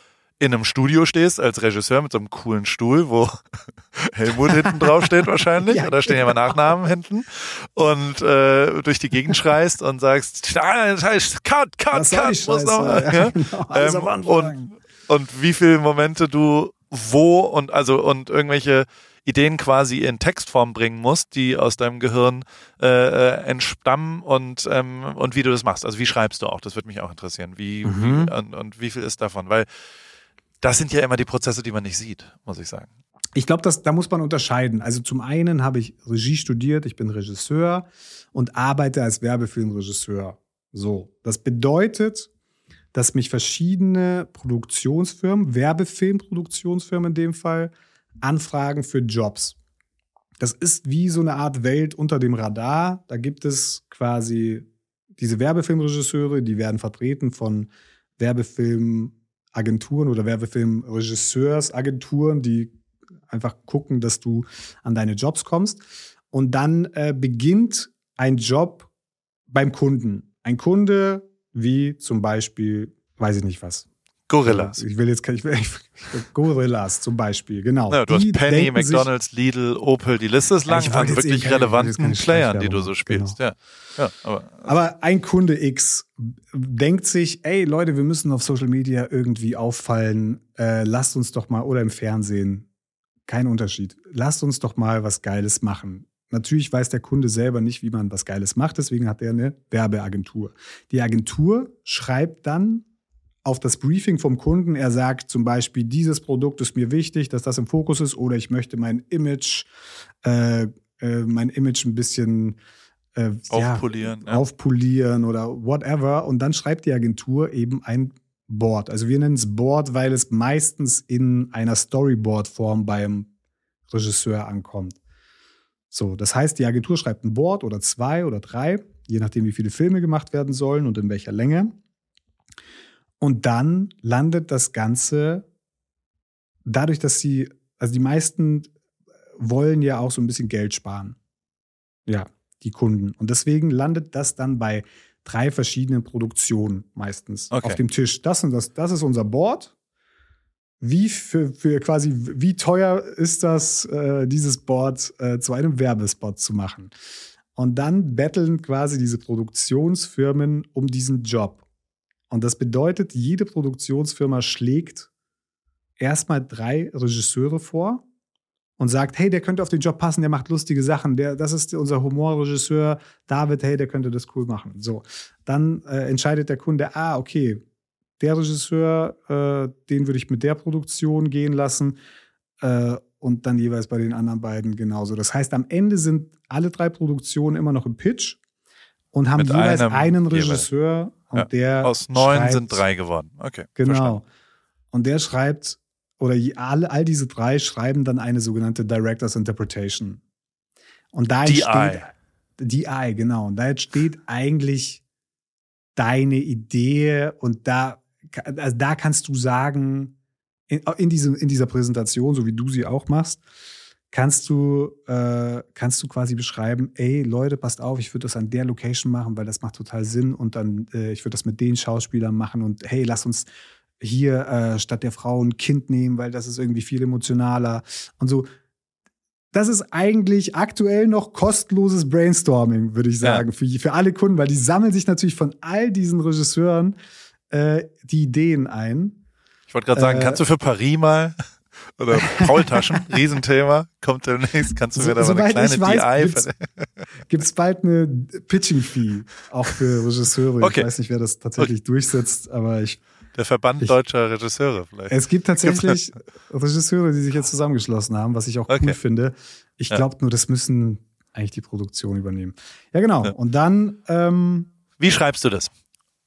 in einem Studio stehst als Regisseur mit so einem coolen Stuhl, wo Helmut hinten drauf steht wahrscheinlich, ja, oder stehen ja immer Nachnamen hinten und äh, durch die Gegend schreist und sagst, cut, cut, cut, muss noch mal. Ja, genau, ähm, und, und wie viele Momente du wo und also und irgendwelche Ideen quasi in Textform bringen musst, die aus deinem Gehirn äh, äh, entstammen und ähm, und wie du das machst. Also wie schreibst du auch? Das würde mich auch interessieren. Wie, mhm. wie und, und wie viel ist davon? Weil das sind ja immer die Prozesse, die man nicht sieht, muss ich sagen. Ich glaube, da muss man unterscheiden. Also zum einen habe ich Regie studiert, ich bin Regisseur und arbeite als Werbefilmregisseur. So, das bedeutet, dass mich verschiedene Produktionsfirmen, Werbefilmproduktionsfirmen in dem Fall, anfragen für Jobs. Das ist wie so eine Art Welt unter dem Radar. Da gibt es quasi diese Werbefilmregisseure, die werden vertreten von Werbefilm Agenturen oder Werbefilm-Regisseursagenturen, die einfach gucken, dass du an deine Jobs kommst. Und dann äh, beginnt ein Job beim Kunden. Ein Kunde wie zum Beispiel, weiß ich nicht was. Gorillas. Ich will jetzt ich will, ich, Gorillas zum Beispiel, genau. Ja, du die hast Penny, McDonalds, sich, Lidl, Opel, die Liste ist lang an wirklich eh relevanten Playern, die du so spielst. Genau. Ja. Ja, aber, aber ein Kunde X denkt sich, ey Leute, wir müssen auf Social Media irgendwie auffallen, äh, lasst uns doch mal, oder im Fernsehen, kein Unterschied. Lasst uns doch mal was Geiles machen. Natürlich weiß der Kunde selber nicht, wie man was Geiles macht, deswegen hat er eine Werbeagentur. Die Agentur schreibt dann auf das Briefing vom Kunden. Er sagt zum Beispiel, dieses Produkt ist mir wichtig, dass das im Fokus ist, oder ich möchte mein Image, äh, äh, mein Image ein bisschen äh, aufpolieren, ja, aufpolieren oder whatever. Und dann schreibt die Agentur eben ein Board. Also wir nennen es Board, weil es meistens in einer Storyboard-Form beim Regisseur ankommt. So, das heißt, die Agentur schreibt ein Board oder zwei oder drei, je nachdem, wie viele Filme gemacht werden sollen und in welcher Länge. Und dann landet das Ganze dadurch, dass sie, also die meisten wollen ja auch so ein bisschen Geld sparen. Ja, die Kunden. Und deswegen landet das dann bei drei verschiedenen Produktionen meistens okay. auf dem Tisch. Das und das, das ist unser Board. Wie für, für quasi, wie teuer ist das, äh, dieses Board äh, zu einem Werbespot zu machen? Und dann betteln quasi diese Produktionsfirmen um diesen Job. Und das bedeutet, jede Produktionsfirma schlägt erstmal drei Regisseure vor und sagt, hey, der könnte auf den Job passen, der macht lustige Sachen, der, das ist unser Humorregisseur, David, hey, der könnte das cool machen. So, dann äh, entscheidet der Kunde, ah, okay, der Regisseur, äh, den würde ich mit der Produktion gehen lassen äh, und dann jeweils bei den anderen beiden genauso. Das heißt, am Ende sind alle drei Produktionen immer noch im Pitch und haben mit jeweils einen Regisseur und ja, der aus neun schreibt, sind drei geworden. Okay. Genau. Verstanden. Und der schreibt oder all, all diese drei schreiben dann eine sogenannte Director's Interpretation. Und da DI. steht DI, genau. Und da steht eigentlich deine Idee und da, also da kannst du sagen, in, in, diesem, in dieser Präsentation, so wie du sie auch machst, kannst du, äh, kannst du quasi beschreiben, ey Leute, passt auf, ich würde das an der Location machen, weil das macht total Sinn und dann, äh, ich würde das mit den Schauspielern machen und hey, lass uns hier äh, statt der Frau ein Kind nehmen, weil das ist irgendwie viel emotionaler und so. Das ist eigentlich aktuell noch kostenloses Brainstorming, würde ich sagen, ja. für, für alle Kunden, weil die sammeln sich natürlich von all diesen Regisseuren äh, die Ideen ein. Ich wollte gerade sagen, äh, kannst du für Paris mal oder Paultaschen, Riesenthema, kommt demnächst, kannst du mir so, da mal eine kleine weiß, DI Gibt es bald eine Pitching-Fee, auch für Regisseure. Okay. Ich weiß nicht, wer das tatsächlich okay. durchsetzt, aber ich der Verband ich, deutscher Regisseure vielleicht. Es gibt tatsächlich Regisseure, die sich jetzt zusammengeschlossen haben, was ich auch okay. cool finde. Ich glaube nur, das müssen eigentlich die Produktion übernehmen. Ja, genau. Ja. Und dann. Ähm, Wie schreibst du das?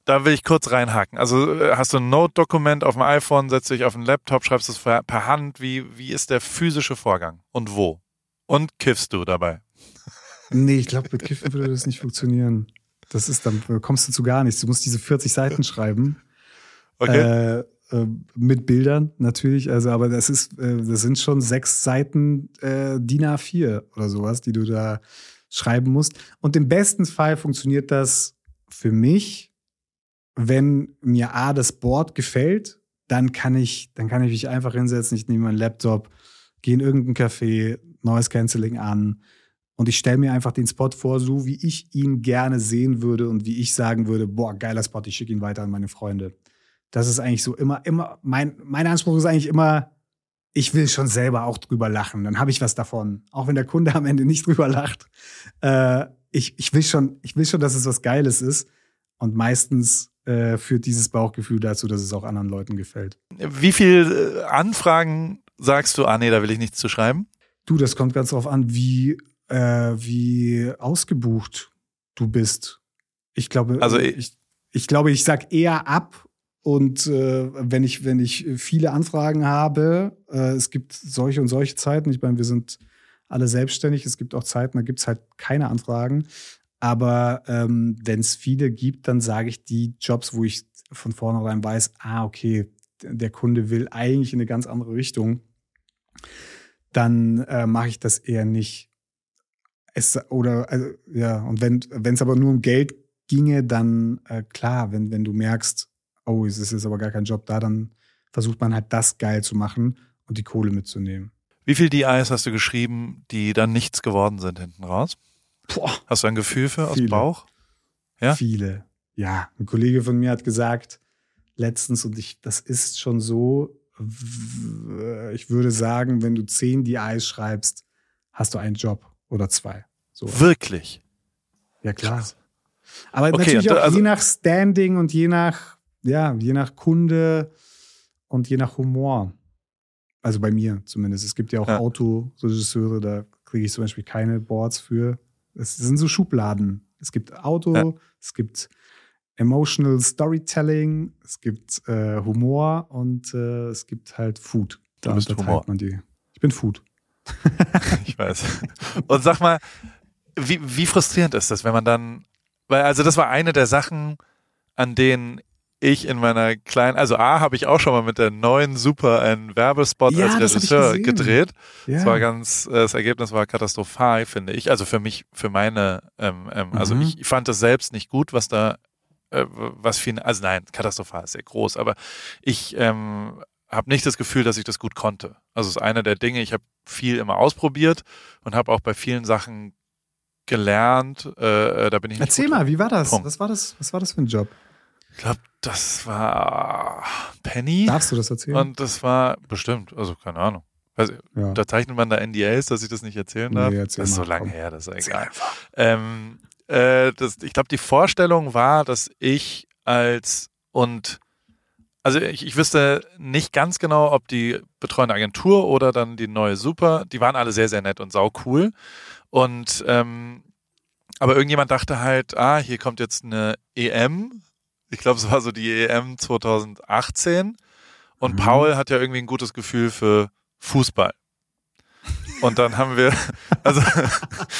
Da will ich kurz reinhaken. Also äh, hast du ein Note-Dokument auf dem iPhone, setzt dich auf den Laptop, schreibst es per Hand. Wie, wie ist der physische Vorgang und wo? Und kiffst du dabei? Nee, ich glaube, mit Kiffen würde das nicht funktionieren. Das ist, dann kommst du zu gar nichts. Du musst diese 40 Seiten schreiben. Okay. Äh, äh, mit Bildern natürlich, also aber das ist, äh, das sind schon sechs Seiten äh, DIN A4 oder sowas, die du da schreiben musst. Und im besten Fall funktioniert das für mich, wenn mir A das Board gefällt, dann kann ich, dann kann ich mich einfach hinsetzen, ich nehme meinen Laptop, gehe in irgendein Café, Noise Cancelling an und ich stelle mir einfach den Spot vor, so wie ich ihn gerne sehen würde und wie ich sagen würde, boah, geiler Spot, ich schicke ihn weiter an meine Freunde. Das ist eigentlich so immer, immer, mein, mein Anspruch ist eigentlich immer, ich will schon selber auch drüber lachen. Dann habe ich was davon. Auch wenn der Kunde am Ende nicht drüber lacht. Äh, ich, ich, will schon, ich will schon, dass es was Geiles ist. Und meistens äh, führt dieses Bauchgefühl dazu, dass es auch anderen Leuten gefällt. Wie viel äh, Anfragen sagst du, ah nee, da will ich nichts zu schreiben? Du, das kommt ganz drauf an, wie, äh, wie ausgebucht du bist. Ich glaube, also ich, ich glaube, ich sag eher ab und äh, wenn ich, wenn ich viele Anfragen habe, äh, es gibt solche und solche Zeiten. Ich meine, wir sind alle selbstständig. Es gibt auch Zeiten, da gibt es halt keine Anfragen. Aber ähm, wenn es viele gibt, dann sage ich die Jobs, wo ich von vornherein weiß, ah, okay, der Kunde will eigentlich in eine ganz andere Richtung, dann äh, mache ich das eher nicht. Es, oder also, ja, und wenn es aber nur um Geld ginge, dann äh, klar, wenn, wenn du merkst, oh, es ist jetzt aber gar kein Job da, dann versucht man halt das geil zu machen und die Kohle mitzunehmen. Wie viele DIs hast du geschrieben, die dann nichts geworden sind hinten raus? Boah, hast du ein Gefühl für aus dem Bauch? Ja? Viele. Ja, ein Kollege von mir hat gesagt, letztens, und ich, das ist schon so, ich würde sagen, wenn du zehn DIs schreibst, hast du einen Job oder zwei. So. Wirklich? Ja, klar. Krass. Aber okay, natürlich auch also, je nach Standing und je nach, ja, je nach Kunde und je nach Humor. Also bei mir zumindest. Es gibt ja auch ja. Autoregisseure, da kriege ich zum Beispiel keine Boards für. Es sind so Schubladen. Es gibt Auto, ja. es gibt Emotional Storytelling, es gibt äh, Humor und äh, es gibt halt Food. Da du bist Humor. man die. Ich bin Food. ich weiß. Und sag mal, wie, wie frustrierend ist das, wenn man dann, weil also das war eine der Sachen, an denen ich in meiner kleinen, also A, habe ich auch schon mal mit der neuen Super einen Werbespot ja, als Regisseur gedreht. Ja. Das war ganz, das Ergebnis war katastrophal, finde ich. Also für mich, für meine, ähm, ähm, also mhm. ich fand es selbst nicht gut, was da, äh, was viel, also nein, katastrophal ist sehr groß, aber ich ähm, habe nicht das Gefühl, dass ich das gut konnte. Also es ist einer der Dinge, ich habe viel immer ausprobiert und habe auch bei vielen Sachen gelernt. Äh, äh da bin ich Erzähl mal, wie war das? Was war das? Was war das für ein Job? Ich glaube, das war Penny. Darfst du das erzählen? Und das war bestimmt, also keine Ahnung. Also, ja. Da zeichnet man da NDAs, dass ich das nicht erzählen darf. Nee, erzähl das ist mal, so lange her, das ist egal. Ähm, äh, das, ich glaube, die Vorstellung war, dass ich als und also ich, ich wüsste nicht ganz genau, ob die betreuende Agentur oder dann die neue Super, die waren alle sehr, sehr nett und sau cool. Und ähm, aber irgendjemand dachte halt, ah, hier kommt jetzt eine EM ich glaube, es war so die EM 2018. Und mhm. Paul hat ja irgendwie ein gutes Gefühl für Fußball. Und dann haben wir, also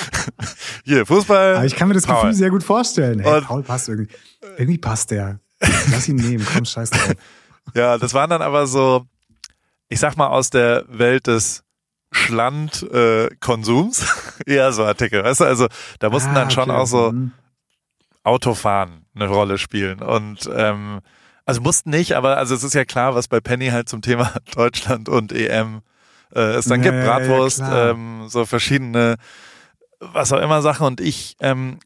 hier, Fußball. Aber ich kann mir das Paul. Gefühl sehr gut vorstellen. Hey, und, Paul passt irgendwie. Irgendwie passt der. Lass ihn nehmen, komm, scheiß drauf. Ja, das waren dann aber so, ich sag mal, aus der Welt des Schlandkonsums äh, eher so Artikel. Weißt du, also da mussten ah, dann schon okay. auch so mhm. Autofahren eine Rolle spielen. Und ähm, also mussten nicht, aber also es ist ja klar, was bei Penny halt zum Thema Deutschland und EM äh, es dann ja, gibt. Bratwurst, ja, ähm, so verschiedene, was auch immer Sachen. Und ich ähm,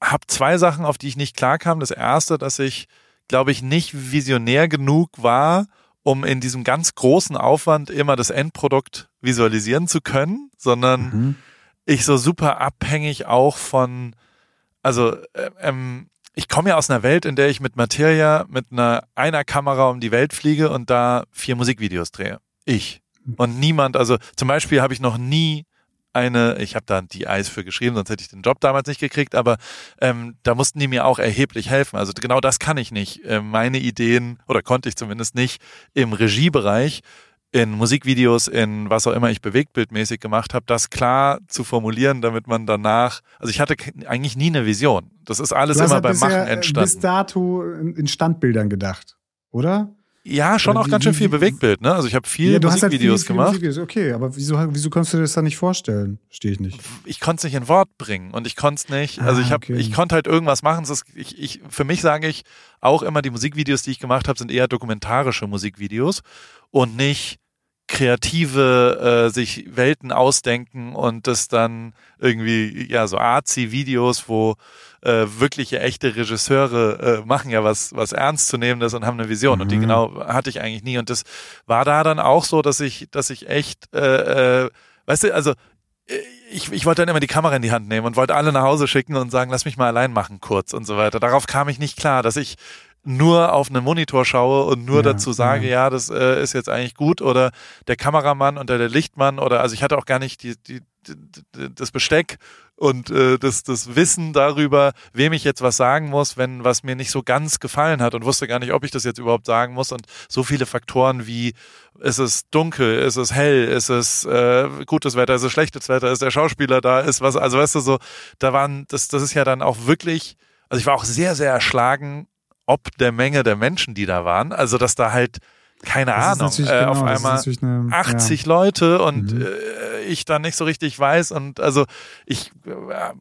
habe zwei Sachen, auf die ich nicht klar kam. Das erste, dass ich, glaube ich, nicht visionär genug war, um in diesem ganz großen Aufwand immer das Endprodukt visualisieren zu können, sondern mhm. ich so super abhängig auch von also äh, ähm, ich komme ja aus einer Welt, in der ich mit Materia mit einer einer Kamera um die Welt fliege und da vier Musikvideos drehe. Ich. Und niemand, also zum Beispiel habe ich noch nie eine, ich habe da die Eis für geschrieben, sonst hätte ich den Job damals nicht gekriegt, aber ähm, da mussten die mir auch erheblich helfen. Also genau das kann ich nicht. Äh, meine Ideen, oder konnte ich zumindest nicht im Regiebereich in Musikvideos, in was auch immer ich bewegtbildmäßig gemacht habe, das klar zu formulieren, damit man danach, also ich hatte eigentlich nie eine Vision. Das ist alles immer halt beim Machen äh, entstanden. Bis dato in Standbildern gedacht, oder? Ja, schon auch ganz schön viel Bewegtbild, ne? Also ich habe viel ja, du Musikvideos halt viel, gemacht. Musikvideos. Okay, aber wieso, wieso konntest du dir das dann nicht vorstellen? Stehe ich nicht. Ich konnte es nicht in Wort bringen und ich konnte es nicht. Also ah, ich habe, okay. ich konnte halt irgendwas machen. Das, ich, ich, für mich sage ich auch immer, die Musikvideos, die ich gemacht habe, sind eher dokumentarische Musikvideos und nicht kreative äh, sich Welten ausdenken und das dann irgendwie, ja, so Arzi-Videos, wo äh, wirkliche echte Regisseure äh, machen ja was, was ernstzunehmendes und haben eine Vision. Mhm. Und die mhm. genau hatte ich eigentlich nie. Und das war da dann auch so, dass ich, dass ich echt, äh, äh, weißt du, also äh, ich, ich wollte dann immer die Kamera in die Hand nehmen und wollte alle nach Hause schicken und sagen, lass mich mal allein machen kurz und so weiter. Darauf kam ich nicht klar, dass ich nur auf einen Monitor schaue und nur ja, dazu sage, ja, ja das äh, ist jetzt eigentlich gut oder der Kameramann oder der Lichtmann oder also ich hatte auch gar nicht die, die, die das Besteck und äh, das, das Wissen darüber, wem ich jetzt was sagen muss, wenn was mir nicht so ganz gefallen hat und wusste gar nicht, ob ich das jetzt überhaupt sagen muss und so viele Faktoren wie ist es dunkel, ist es hell, ist es äh, gutes Wetter, ist es schlechtes Wetter, ist der Schauspieler da, ist was, also weißt du so, da waren, das, das ist ja dann auch wirklich, also ich war auch sehr, sehr erschlagen ob der Menge der Menschen, die da waren. Also, dass da halt keine das Ahnung, äh, genau, auf einmal eine, 80 ja. Leute und mhm. äh, ich da nicht so richtig weiß und also ich, äh,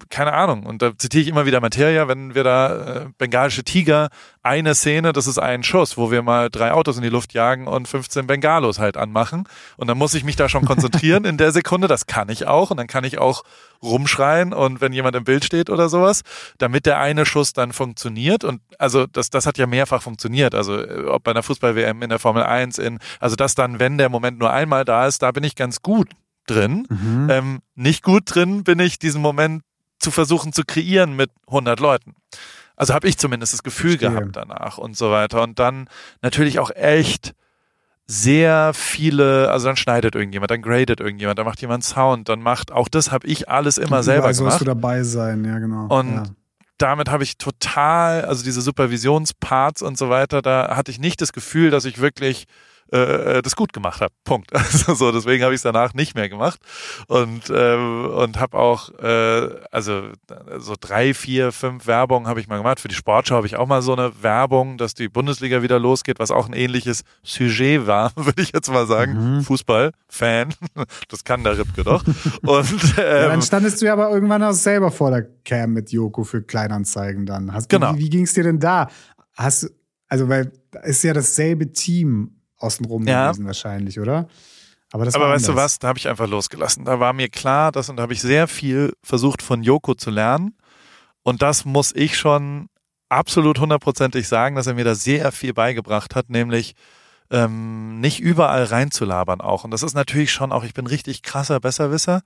keine Ahnung. Und da zitiere ich immer wieder Materia, wenn wir da äh, bengalische Tiger, eine Szene, das ist ein Schuss, wo wir mal drei Autos in die Luft jagen und 15 Bengalos halt anmachen. Und dann muss ich mich da schon konzentrieren in der Sekunde. Das kann ich auch. Und dann kann ich auch rumschreien und wenn jemand im Bild steht oder sowas, damit der eine Schuss dann funktioniert. Und also das, das hat ja mehrfach funktioniert. Also äh, ob bei einer Fußball-WM in der Formel 1, in, also das dann, wenn der Moment nur einmal da ist, da bin ich ganz gut drin. Mhm. Ähm, nicht gut drin bin ich, diesen Moment zu versuchen zu kreieren mit 100 Leuten. Also habe ich zumindest das Gefühl Verstehe. gehabt danach und so weiter. Und dann natürlich auch echt sehr viele, also dann schneidet irgendjemand, dann gradet irgendjemand, dann macht jemand Sound, dann macht, auch das habe ich alles immer und selber gemacht. du dabei sein, ja genau. Und ja. damit habe ich total, also diese Supervisionsparts und so weiter, da hatte ich nicht das Gefühl, dass ich wirklich äh, das gut gemacht habe. Punkt. Also so, deswegen habe ich es danach nicht mehr gemacht und äh, und habe auch äh, also so drei, vier, fünf Werbungen habe ich mal gemacht. Für die Sportschau habe ich auch mal so eine Werbung, dass die Bundesliga wieder losgeht, was auch ein ähnliches Sujet war, würde ich jetzt mal sagen. Mhm. Fußball, Fan, das kann der Ripke doch. Und ähm, ja, dann standest du ja aber irgendwann auch selber vor der Cam mit Joko für Kleinanzeigen dann. Hast, genau. Wie, wie ging es dir denn da? Hast also weil ist ja dasselbe Team außenrum ja. gewesen wahrscheinlich, oder? Aber, Aber weißt du was, da habe ich einfach losgelassen. Da war mir klar, dass und da habe ich sehr viel versucht von Joko zu lernen. Und das muss ich schon absolut hundertprozentig sagen, dass er mir da sehr viel beigebracht hat, nämlich ähm, nicht überall reinzulabern auch. Und das ist natürlich schon auch, ich bin richtig krasser Besserwisser.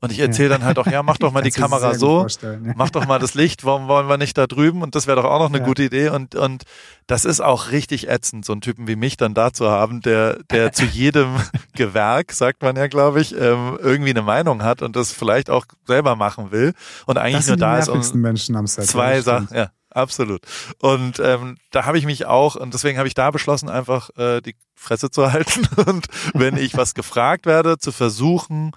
Und ich erzähle dann halt auch, ja, mach doch mal die Kamera so, mach doch mal das Licht, warum wollen wir nicht da drüben? Und das wäre doch auch noch eine gute Idee. Und, und das ist auch richtig ätzend, so einen Typen wie mich dann da zu haben, der, der zu jedem Gewerk, sagt man ja, glaube ich, ähm, irgendwie eine Meinung hat und das vielleicht auch selber machen will. Und eigentlich nur da ist, um Menschen am Set, zwei Sachen, ja. Absolut. Und ähm, da habe ich mich auch, und deswegen habe ich da beschlossen, einfach äh, die Fresse zu halten und wenn ich was gefragt werde, zu versuchen,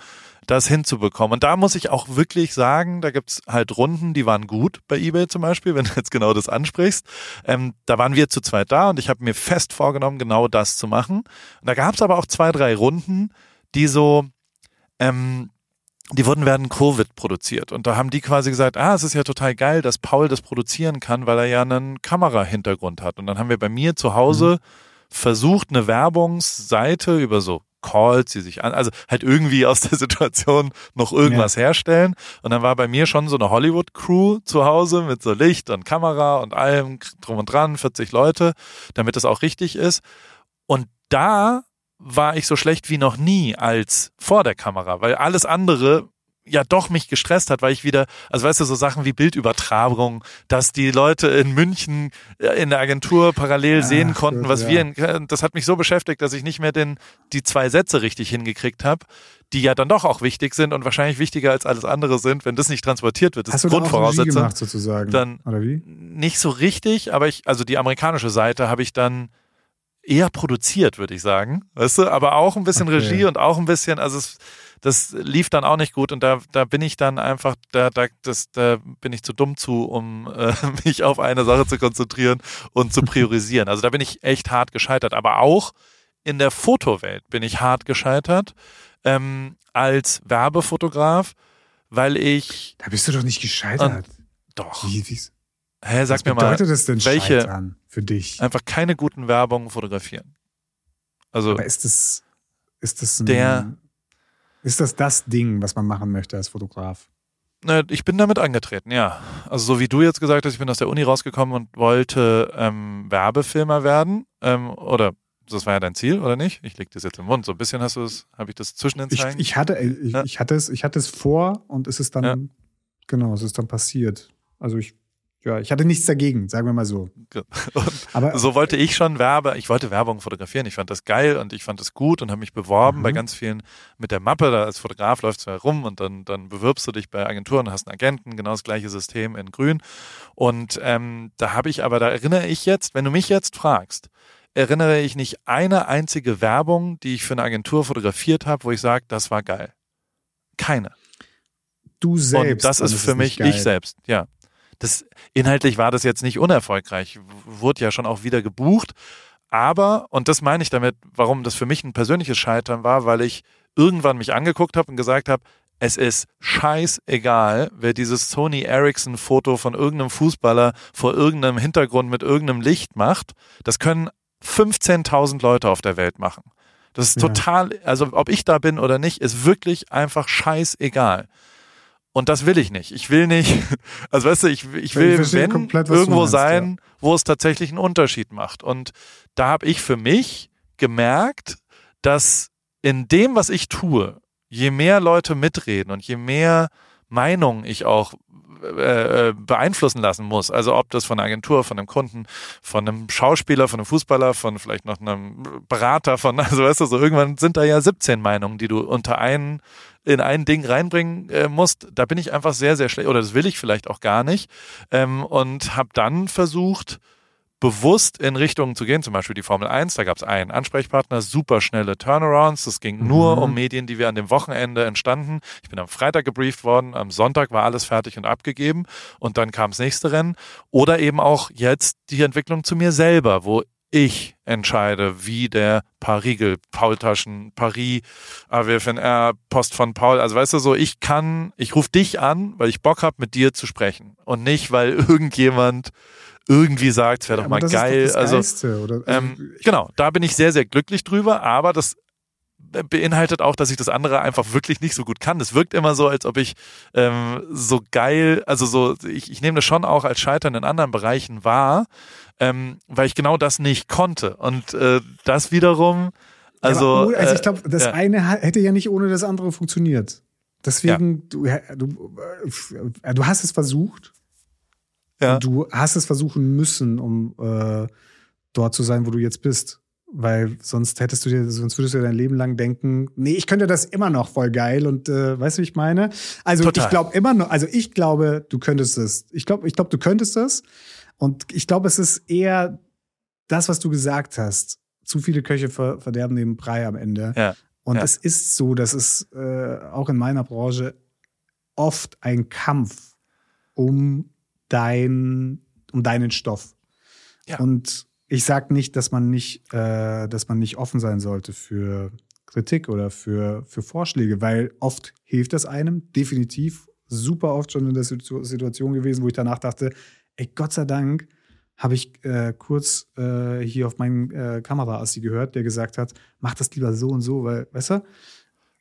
das hinzubekommen. Und da muss ich auch wirklich sagen, da gibt's halt Runden, die waren gut bei eBay zum Beispiel, wenn du jetzt genau das ansprichst. Ähm, da waren wir zu zweit da und ich habe mir fest vorgenommen, genau das zu machen. Und da gab's aber auch zwei, drei Runden, die so, ähm, die wurden werden Covid produziert. Und da haben die quasi gesagt, ah, es ist ja total geil, dass Paul das produzieren kann, weil er ja einen Kamerahintergrund hat. Und dann haben wir bei mir zu Hause mhm. versucht, eine Werbungsseite über so Calls, die sich an, also halt irgendwie aus der Situation noch irgendwas ja. herstellen. Und dann war bei mir schon so eine Hollywood-Crew zu Hause mit so Licht und Kamera und allem drum und dran, 40 Leute, damit es auch richtig ist. Und da war ich so schlecht wie noch nie als vor der Kamera, weil alles andere ja doch mich gestresst hat, weil ich wieder, also weißt du, so Sachen wie Bildübertragung, dass die Leute in München äh, in der Agentur parallel ja, sehen konnten, was ja. wir, in, das hat mich so beschäftigt, dass ich nicht mehr den, die zwei Sätze richtig hingekriegt habe, die ja dann doch auch wichtig sind und wahrscheinlich wichtiger als alles andere sind, wenn das nicht transportiert wird. Das Hast ist Grundvoraussetzung. gemacht sozusagen? Dann Oder wie? Nicht so richtig, aber ich, also die amerikanische Seite habe ich dann eher produziert, würde ich sagen. Weißt du, aber auch ein bisschen okay. Regie und auch ein bisschen, also es, das lief dann auch nicht gut und da, da bin ich dann einfach, da, da, das, da bin ich zu dumm zu, um äh, mich auf eine Sache zu konzentrieren und zu priorisieren. Also da bin ich echt hart gescheitert. Aber auch in der Fotowelt bin ich hart gescheitert ähm, als Werbefotograf, weil ich. Da bist du doch nicht gescheitert. Und, doch. Wie, wie, Hä, sag Was mir mal, bedeutet das denn welche Scheitern für dich? einfach keine guten Werbungen fotografieren. Also Aber ist das, ist das ein, der ist das das Ding, was man machen möchte als Fotograf? Ich bin damit angetreten, ja. Also so wie du jetzt gesagt hast, ich bin aus der Uni rausgekommen und wollte ähm, Werbefilmer werden. Ähm, oder das war ja dein Ziel, oder nicht? Ich leg das jetzt im Mund. So ein bisschen hast du es, habe ich das zwischen den Zeilen? Ich, ich hatte, ich, ja. ich, hatte es, ich hatte es vor und es ist dann, ja. genau, es ist dann passiert. Also ich ja, ich hatte nichts dagegen, sagen wir mal so. Aber so wollte ich schon Werbe, ich wollte Werbung fotografieren. Ich fand das geil und ich fand das gut und habe mich beworben mhm. bei ganz vielen mit der Mappe. Da als Fotograf läufst du herum und dann, dann bewirbst du dich bei Agenturen und hast einen Agenten, genau das gleiche System in Grün. Und ähm, da habe ich aber, da erinnere ich jetzt, wenn du mich jetzt fragst, erinnere ich nicht eine einzige Werbung, die ich für eine Agentur fotografiert habe, wo ich sage, das war geil. Keine. Du selbst. Und das ist für mich ich selbst, ja das inhaltlich war das jetzt nicht unerfolgreich, wurde ja schon auch wieder gebucht. Aber, und das meine ich damit, warum das für mich ein persönliches Scheitern war, weil ich irgendwann mich angeguckt habe und gesagt habe, es ist scheißegal, wer dieses Sony Ericsson Foto von irgendeinem Fußballer vor irgendeinem Hintergrund mit irgendeinem Licht macht. Das können 15.000 Leute auf der Welt machen. Das ist total, also ob ich da bin oder nicht, ist wirklich einfach scheißegal. Und das will ich nicht. Ich will nicht, also weißt du, ich, ich will, ich wenn, komplett, irgendwo meinst, sein, ja. wo es tatsächlich einen Unterschied macht. Und da habe ich für mich gemerkt, dass in dem, was ich tue, je mehr Leute mitreden und je mehr Meinungen ich auch äh, äh, beeinflussen lassen muss. Also ob das von einer Agentur, von einem Kunden, von einem Schauspieler, von einem Fußballer, von vielleicht noch einem Berater, von, also weißt du, so irgendwann sind da ja 17 Meinungen, die du unter einen in ein Ding reinbringen äh, musst, da bin ich einfach sehr, sehr schlecht, oder das will ich vielleicht auch gar nicht. Ähm, und habe dann versucht, bewusst in Richtungen zu gehen, zum Beispiel die Formel 1, da gab es einen Ansprechpartner, super schnelle Turnarounds, das ging nur mhm. um Medien, die wir an dem Wochenende entstanden. Ich bin am Freitag gebrieft worden, am Sonntag war alles fertig und abgegeben und dann kam das nächste Rennen. Oder eben auch jetzt die Entwicklung zu mir selber, wo ich entscheide, wie der Paar-Riegel, Paultaschen, Paris, AWFNR, Post von Paul, also weißt du so, ich kann, ich rufe dich an, weil ich Bock habe, mit dir zu sprechen. Und nicht, weil irgendjemand irgendwie sagt, es wäre ja, doch mal geil. Doch also, Geiste, also ähm, genau, da bin ich sehr, sehr glücklich drüber, aber das beinhaltet auch, dass ich das andere einfach wirklich nicht so gut kann. Es wirkt immer so, als ob ich ähm, so geil, also so, ich, ich nehme das schon auch als Scheitern in anderen Bereichen wahr, ähm, weil ich genau das nicht konnte. Und äh, das wiederum, also. Ja, also ich glaube, das ja. eine hätte ja nicht ohne das andere funktioniert. Deswegen, ja. du, du, äh, du hast es versucht. Ja. Du hast es versuchen müssen, um äh, dort zu sein, wo du jetzt bist. Weil sonst hättest du dir, sonst würdest du dein Leben lang denken, nee, ich könnte das immer noch voll geil und äh, weißt du, wie ich meine? Also Total. ich glaube immer noch, also ich glaube, du könntest es. Ich glaube, ich glaube, du könntest es. Und ich glaube, es ist eher das, was du gesagt hast. Zu viele Köche ver verderben den Brei am Ende. Ja. Und ja. es ist so, dass es äh, auch in meiner Branche oft ein Kampf um dein, um deinen Stoff. Ja. Und ich sage nicht, dass man nicht, äh, dass man nicht offen sein sollte für Kritik oder für, für Vorschläge, weil oft hilft das einem, definitiv. Super oft schon in der Situation gewesen, wo ich danach dachte, ey, Gott sei Dank habe ich äh, kurz äh, hier auf meinen äh, Kameraassi gehört, der gesagt hat, mach das lieber so und so, weil, weißt du,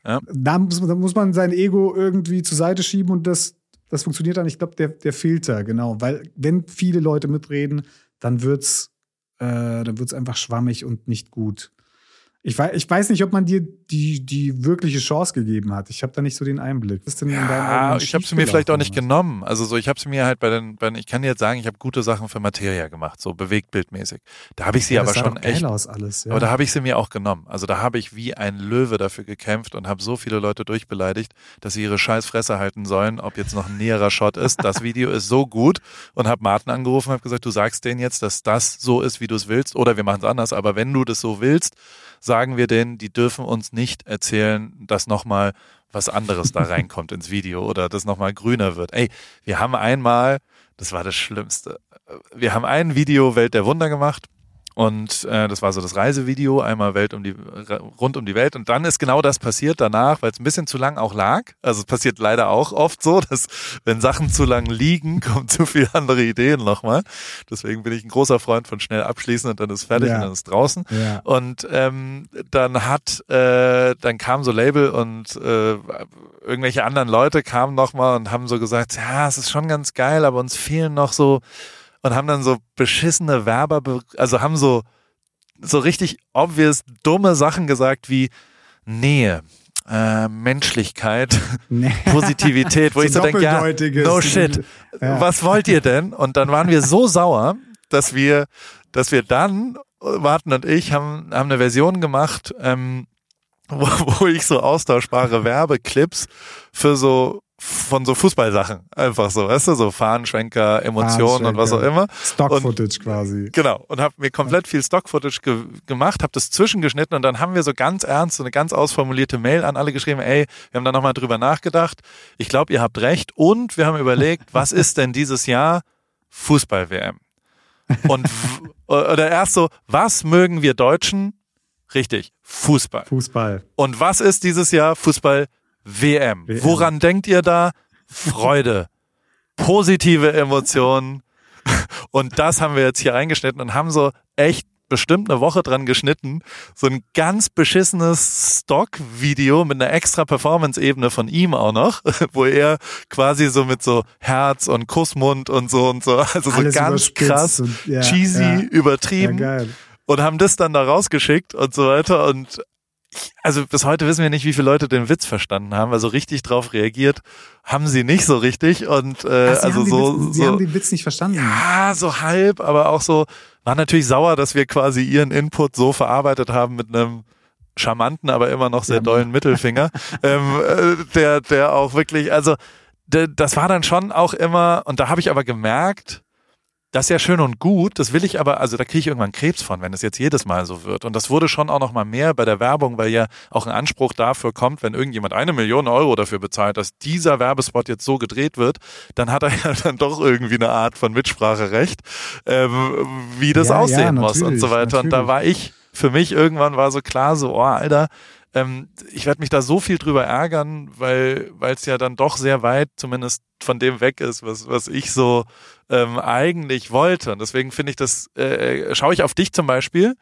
ja. da, muss, da muss man sein Ego irgendwie zur Seite schieben und das, das funktioniert dann, ich glaube, der, der Filter, genau. Weil wenn viele Leute mitreden, dann wird's, äh, dann wird's einfach schwammig und nicht gut. Ich weiß, ich weiß nicht, ob man dir die, die wirkliche Chance gegeben hat. Ich habe da nicht so den Einblick. Was ist denn ja, ich habe sie mir vielleicht auch nicht genommen. Also so, ich habe sie mir halt bei den, bei den ich kann dir jetzt sagen, ich habe gute Sachen für Materia gemacht, so bewegtbildmäßig. Da habe ich sie ja, aber schon echt. Aus alles, ja. Aber da habe ich sie mir auch genommen. Also da habe ich wie ein Löwe dafür gekämpft und habe so viele Leute durchbeleidigt, dass sie ihre scheiß Fresse halten sollen, ob jetzt noch ein näherer Shot ist. Das Video ist so gut und habe Martin angerufen und habe gesagt, du sagst denen jetzt, dass das so ist, wie du es willst, oder wir machen es anders. Aber wenn du das so willst, sagen wir denn, die dürfen uns nicht erzählen, dass nochmal was anderes da reinkommt ins Video oder das nochmal grüner wird. Ey, wir haben einmal, das war das Schlimmste, wir haben ein Video Welt der Wunder gemacht und äh, das war so das Reisevideo, einmal Welt um die rund um die Welt. Und dann ist genau das passiert danach, weil es ein bisschen zu lang auch lag. Also es passiert leider auch oft so, dass wenn Sachen zu lang liegen, kommen zu viele andere Ideen nochmal. Deswegen bin ich ein großer Freund von schnell abschließen und dann ist fertig ja. und dann ist draußen. Ja. Und ähm, dann hat, äh, dann kam so Label und äh, irgendwelche anderen Leute kamen nochmal und haben so gesagt, ja, es ist schon ganz geil, aber uns fehlen noch so und haben dann so beschissene Werber, also haben so, so richtig obvious dumme Sachen gesagt wie Nähe, äh, Menschlichkeit, nee. Positivität, wo so ich so denke, ja, no shit, ja. was wollt ihr denn? Und dann waren wir so sauer, dass wir, dass wir dann, Martin und ich, haben, haben eine Version gemacht, ähm, wo, wo ich so austauschbare Werbeclips für so von so Fußballsachen. Einfach so, weißt du, so Fahnenschwenker, Emotionen und was auch immer. Stock-Footage quasi. Genau. Und habe mir komplett viel Stock-Footage ge gemacht, habe das zwischengeschnitten und dann haben wir so ganz ernst so eine ganz ausformulierte Mail an alle geschrieben, ey, wir haben da nochmal drüber nachgedacht. Ich glaube, ihr habt recht. Und wir haben überlegt, was ist denn dieses Jahr Fußball-WM? Und oder erst so, was mögen wir Deutschen Richtig, Fußball. Fußball. Und was ist dieses Jahr Fußball WM? WM. Woran denkt ihr da? Freude, positive Emotionen. Und das haben wir jetzt hier reingeschnitten und haben so echt bestimmt eine Woche dran geschnitten. So ein ganz beschissenes Stock-Video mit einer extra Performance-Ebene von ihm auch noch, wo er quasi so mit so Herz und Kussmund und so und so, also so Alles ganz überspitzt krass, und- ja, cheesy, ja. Ja, übertrieben geil. und haben das dann da rausgeschickt und so weiter und also bis heute wissen wir nicht, wie viele Leute den Witz verstanden haben. Also richtig drauf reagiert haben sie nicht so richtig und äh, Ach, also haben so, Witz, Sie so haben den Witz nicht verstanden. ja, so halb, aber auch so, war natürlich sauer, dass wir quasi ihren Input so verarbeitet haben mit einem charmanten, aber immer noch sehr Ja. dollen Mittelfinger, ähm, äh, der, der auch wirklich, also das war dann schon auch immer, und da habe ich aber gemerkt, das ist ja schön und gut, das will ich aber, also da kriege ich irgendwann Krebs von, wenn es jetzt jedes Mal so wird. Und das wurde schon auch noch mal mehr bei der Werbung, weil ja auch ein Anspruch dafür kommt, wenn irgendjemand eine Million Euro dafür bezahlt, dass dieser Werbespot jetzt so gedreht wird, dann hat er ja dann doch irgendwie eine Art von Mitspracherecht, ähm, wie das Ja, ja, aussehen muss und so natürlich, weiter. Und da natürlich. war ich, für mich irgendwann war so klar, so, oh, Alter, ähm, ich werde mich da so viel drüber ärgern, weil weil es ja dann doch sehr weit zumindest von dem weg ist, was, was ich so ähm, eigentlich wollte. Und deswegen finde ich das, äh, schaue ich auf dich zum Beispiel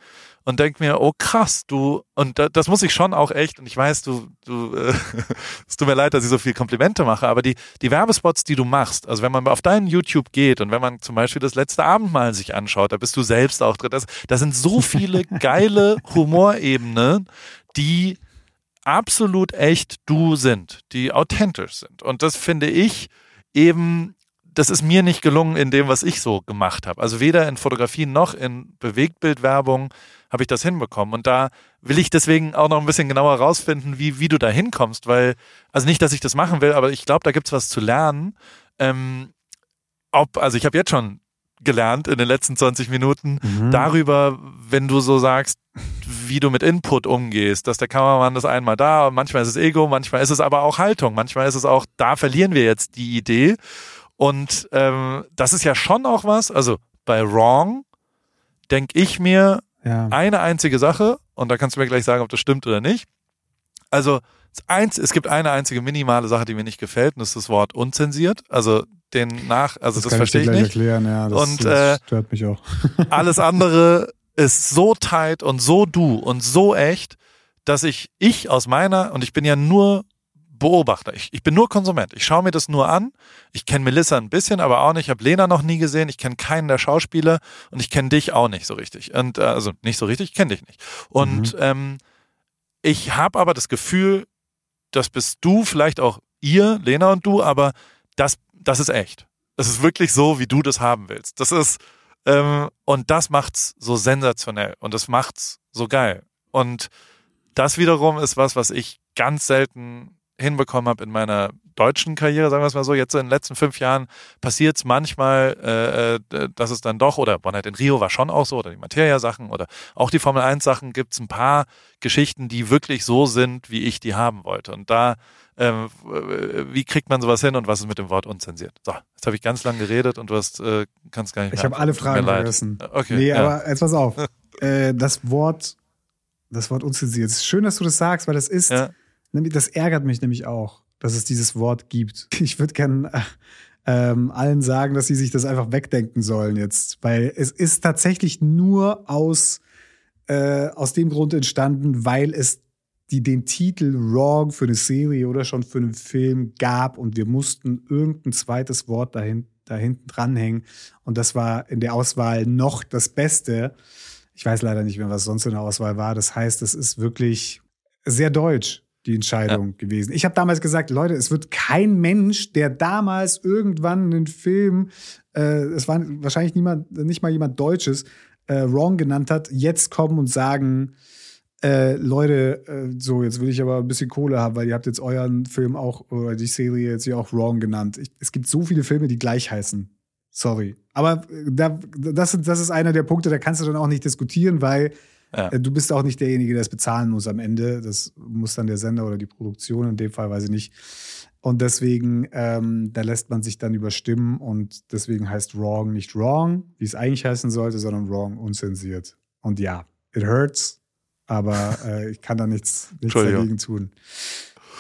und denk mir, oh krass, du, und da, das muss ich schon auch echt, und ich weiß, du, du, äh, es tut mir leid, dass ich so viel Komplimente mache, aber die, die Werbespots, die du machst, also wenn man auf deinen YouTube geht und wenn man zum Beispiel das letzte Abendmahl sich anschaut, da bist du selbst auch drin, das, da sind so viele geile Humorebenen, die absolut echt du sind, die authentisch sind. Und das finde ich eben, das ist mir nicht gelungen in dem, was ich so gemacht habe. Also weder in Fotografien noch in Bewegtbildwerbung habe ich das hinbekommen. Und da will ich deswegen auch noch ein bisschen genauer rausfinden, wie, wie du da hinkommst, weil, also nicht, dass ich das machen will, aber ich glaube, da gibt's was zu lernen. Ähm, ob, also ich habe jetzt schon gelernt in den letzten 20 Minuten Mhm. darüber, wenn du so sagst, wie du mit Input umgehst, dass der Kameramann das einmal da, manchmal ist es Ego, manchmal ist es aber auch Haltung, manchmal ist es auch, da verlieren wir jetzt die Idee. Und ähm, das ist ja schon auch was, also bei Wrong denke ich mir Ja. eine einzige Sache, und da kannst du mir gleich sagen, ob das stimmt oder nicht. Also eins, es gibt eine einzige minimale Sache, die mir nicht gefällt, und das ist das Wort unzensiert. Also den nach, also das, kann verstehe ich ich nicht. erklären, ja. Das, Und, das äh, stört mich auch. Alles andere ist so tight und so du und so echt, dass ich, ich aus meiner, und ich bin ja nur Beobachter, ich, ich bin nur Konsument, ich schaue mir das nur an, ich kenne Melissa ein bisschen, aber auch nicht, ich habe Lena noch nie gesehen, ich kenne keinen der Schauspieler und ich kenne dich auch nicht so richtig. Und äh, also nicht so richtig, ich kenne dich nicht. Und ähm, ich habe aber das Gefühl, das bist du, vielleicht auch ihr, Lena und du, aber das, das ist echt. Das ist wirklich so, wie du das haben willst. Das ist, ähm, und das macht's so sensationell und das macht's so geil. Und das wiederum ist was, was ich ganz selten hinbekommen habe in meiner deutschen Karriere, sagen wir es mal so. Jetzt in den letzten fünf Jahren passiert es manchmal, äh, äh, dass es dann doch, oder Night in Rio war schon auch so, oder die Materia-Sachen oder auch die Formel 1-Sachen, gibt es ein paar Geschichten, die wirklich so sind, wie ich die haben wollte. Und da, ähm, äh, wie kriegt man sowas hin und was ist mit dem Wort unzensiert? So, jetzt habe ich ganz lang geredet und du hast, äh, kannst gar nicht Ich mehr habe alle Fragen vergessen. Okay, nee, ja. aber jetzt pass auf. äh, das Wort, das Wort unzensiert. Es ist schön, dass du das sagst, weil das ist, Ja. das ärgert mich nämlich auch, dass es dieses Wort gibt. Ich würde gerne äh, ähm, allen sagen, dass sie sich das einfach wegdenken sollen jetzt, weil es ist tatsächlich nur aus, äh, aus dem Grund entstanden, weil es die den Titel Wrong für eine Serie oder schon für einen Film gab und wir mussten irgendein zweites Wort dahin, da hinten dranhängen. Und das war in der Auswahl noch das Beste. Ich weiß leider nicht mehr, was sonst in der Auswahl war. Das heißt, es ist wirklich sehr deutsch, die Entscheidung gewesen. Ich habe damals gesagt, Leute, es wird kein Mensch, der damals irgendwann einen Film, äh, es war wahrscheinlich niemand, nicht mal jemand Deutsches, äh, Wrong genannt hat, jetzt kommen und sagen, äh, Leute, äh, so, jetzt will ich aber ein bisschen Kohle haben, weil ihr habt jetzt euren Film auch, oder die Serie jetzt hier auch Wrong genannt. Ich, es gibt so viele Filme, die gleich heißen. Sorry. Aber äh, da, das, das ist einer der Punkte, da kannst du dann auch nicht diskutieren, weil Ja. äh, du bist auch nicht derjenige, der es bezahlen muss am Ende. Das muss dann der Sender oder die Produktion, in dem Fall weiß ich nicht. Und deswegen, ähm, da lässt man sich dann überstimmen und deswegen heißt Wrong nicht Wrong, wie es eigentlich heißen sollte, sondern Wrong unzensiert. Und ja, it hurts, Aber äh, ich kann da nichts, nichts dagegen tun.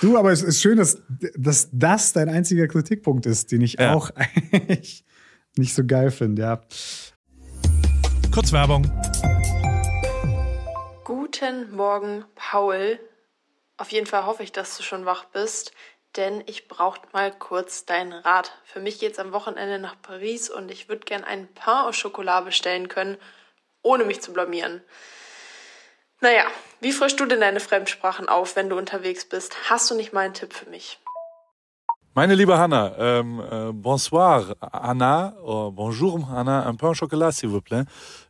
Du, aber es ist schön, dass, dass das dein einziger Kritikpunkt ist, den ich ja. auch eigentlich nicht so geil finde, ja. Kurzwerbung. Guten Morgen, Paul. Auf jeden Fall hoffe ich, dass du schon wach bist, denn ich brauche mal kurz deinen Rat. Für mich geht es am Wochenende nach Paris und ich würde gern einen Pain au Chocolat bestellen können, ohne mich zu blamieren. Naja, wie frischst du denn deine Fremdsprachen auf, wenn du unterwegs bist? Hast du nicht mal einen Tipp für mich? Meine liebe Hanna, ähm, äh, bonsoir Anna, oh, bonjour Anna, un pain au chocolat s'il vous plaît.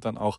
dort dann auch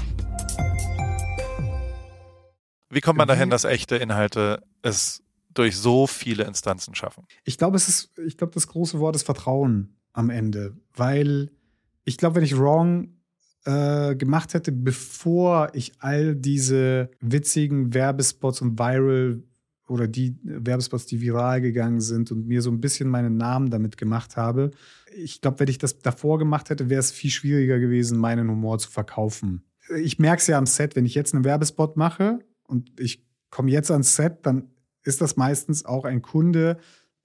Wie kommt man dahin, dass echte Inhalte es durch so viele Instanzen schaffen? Ich glaube, es ist, ich glaube, das große Wort ist Vertrauen am Ende, weil ich glaube, wenn ich wrong äh, gemacht hätte, bevor ich all diese witzigen Werbespots und viral oder die Werbespots, die viral gegangen sind und mir so ein bisschen meinen Namen damit gemacht habe. Ich glaube, wenn ich das davor gemacht hätte, wäre es viel schwieriger gewesen, meinen Humor zu verkaufen. Ich merke es ja am Set, wenn ich jetzt einen Werbespot mache und ich komme jetzt ans Set, dann ist das meistens auch ein Kunde,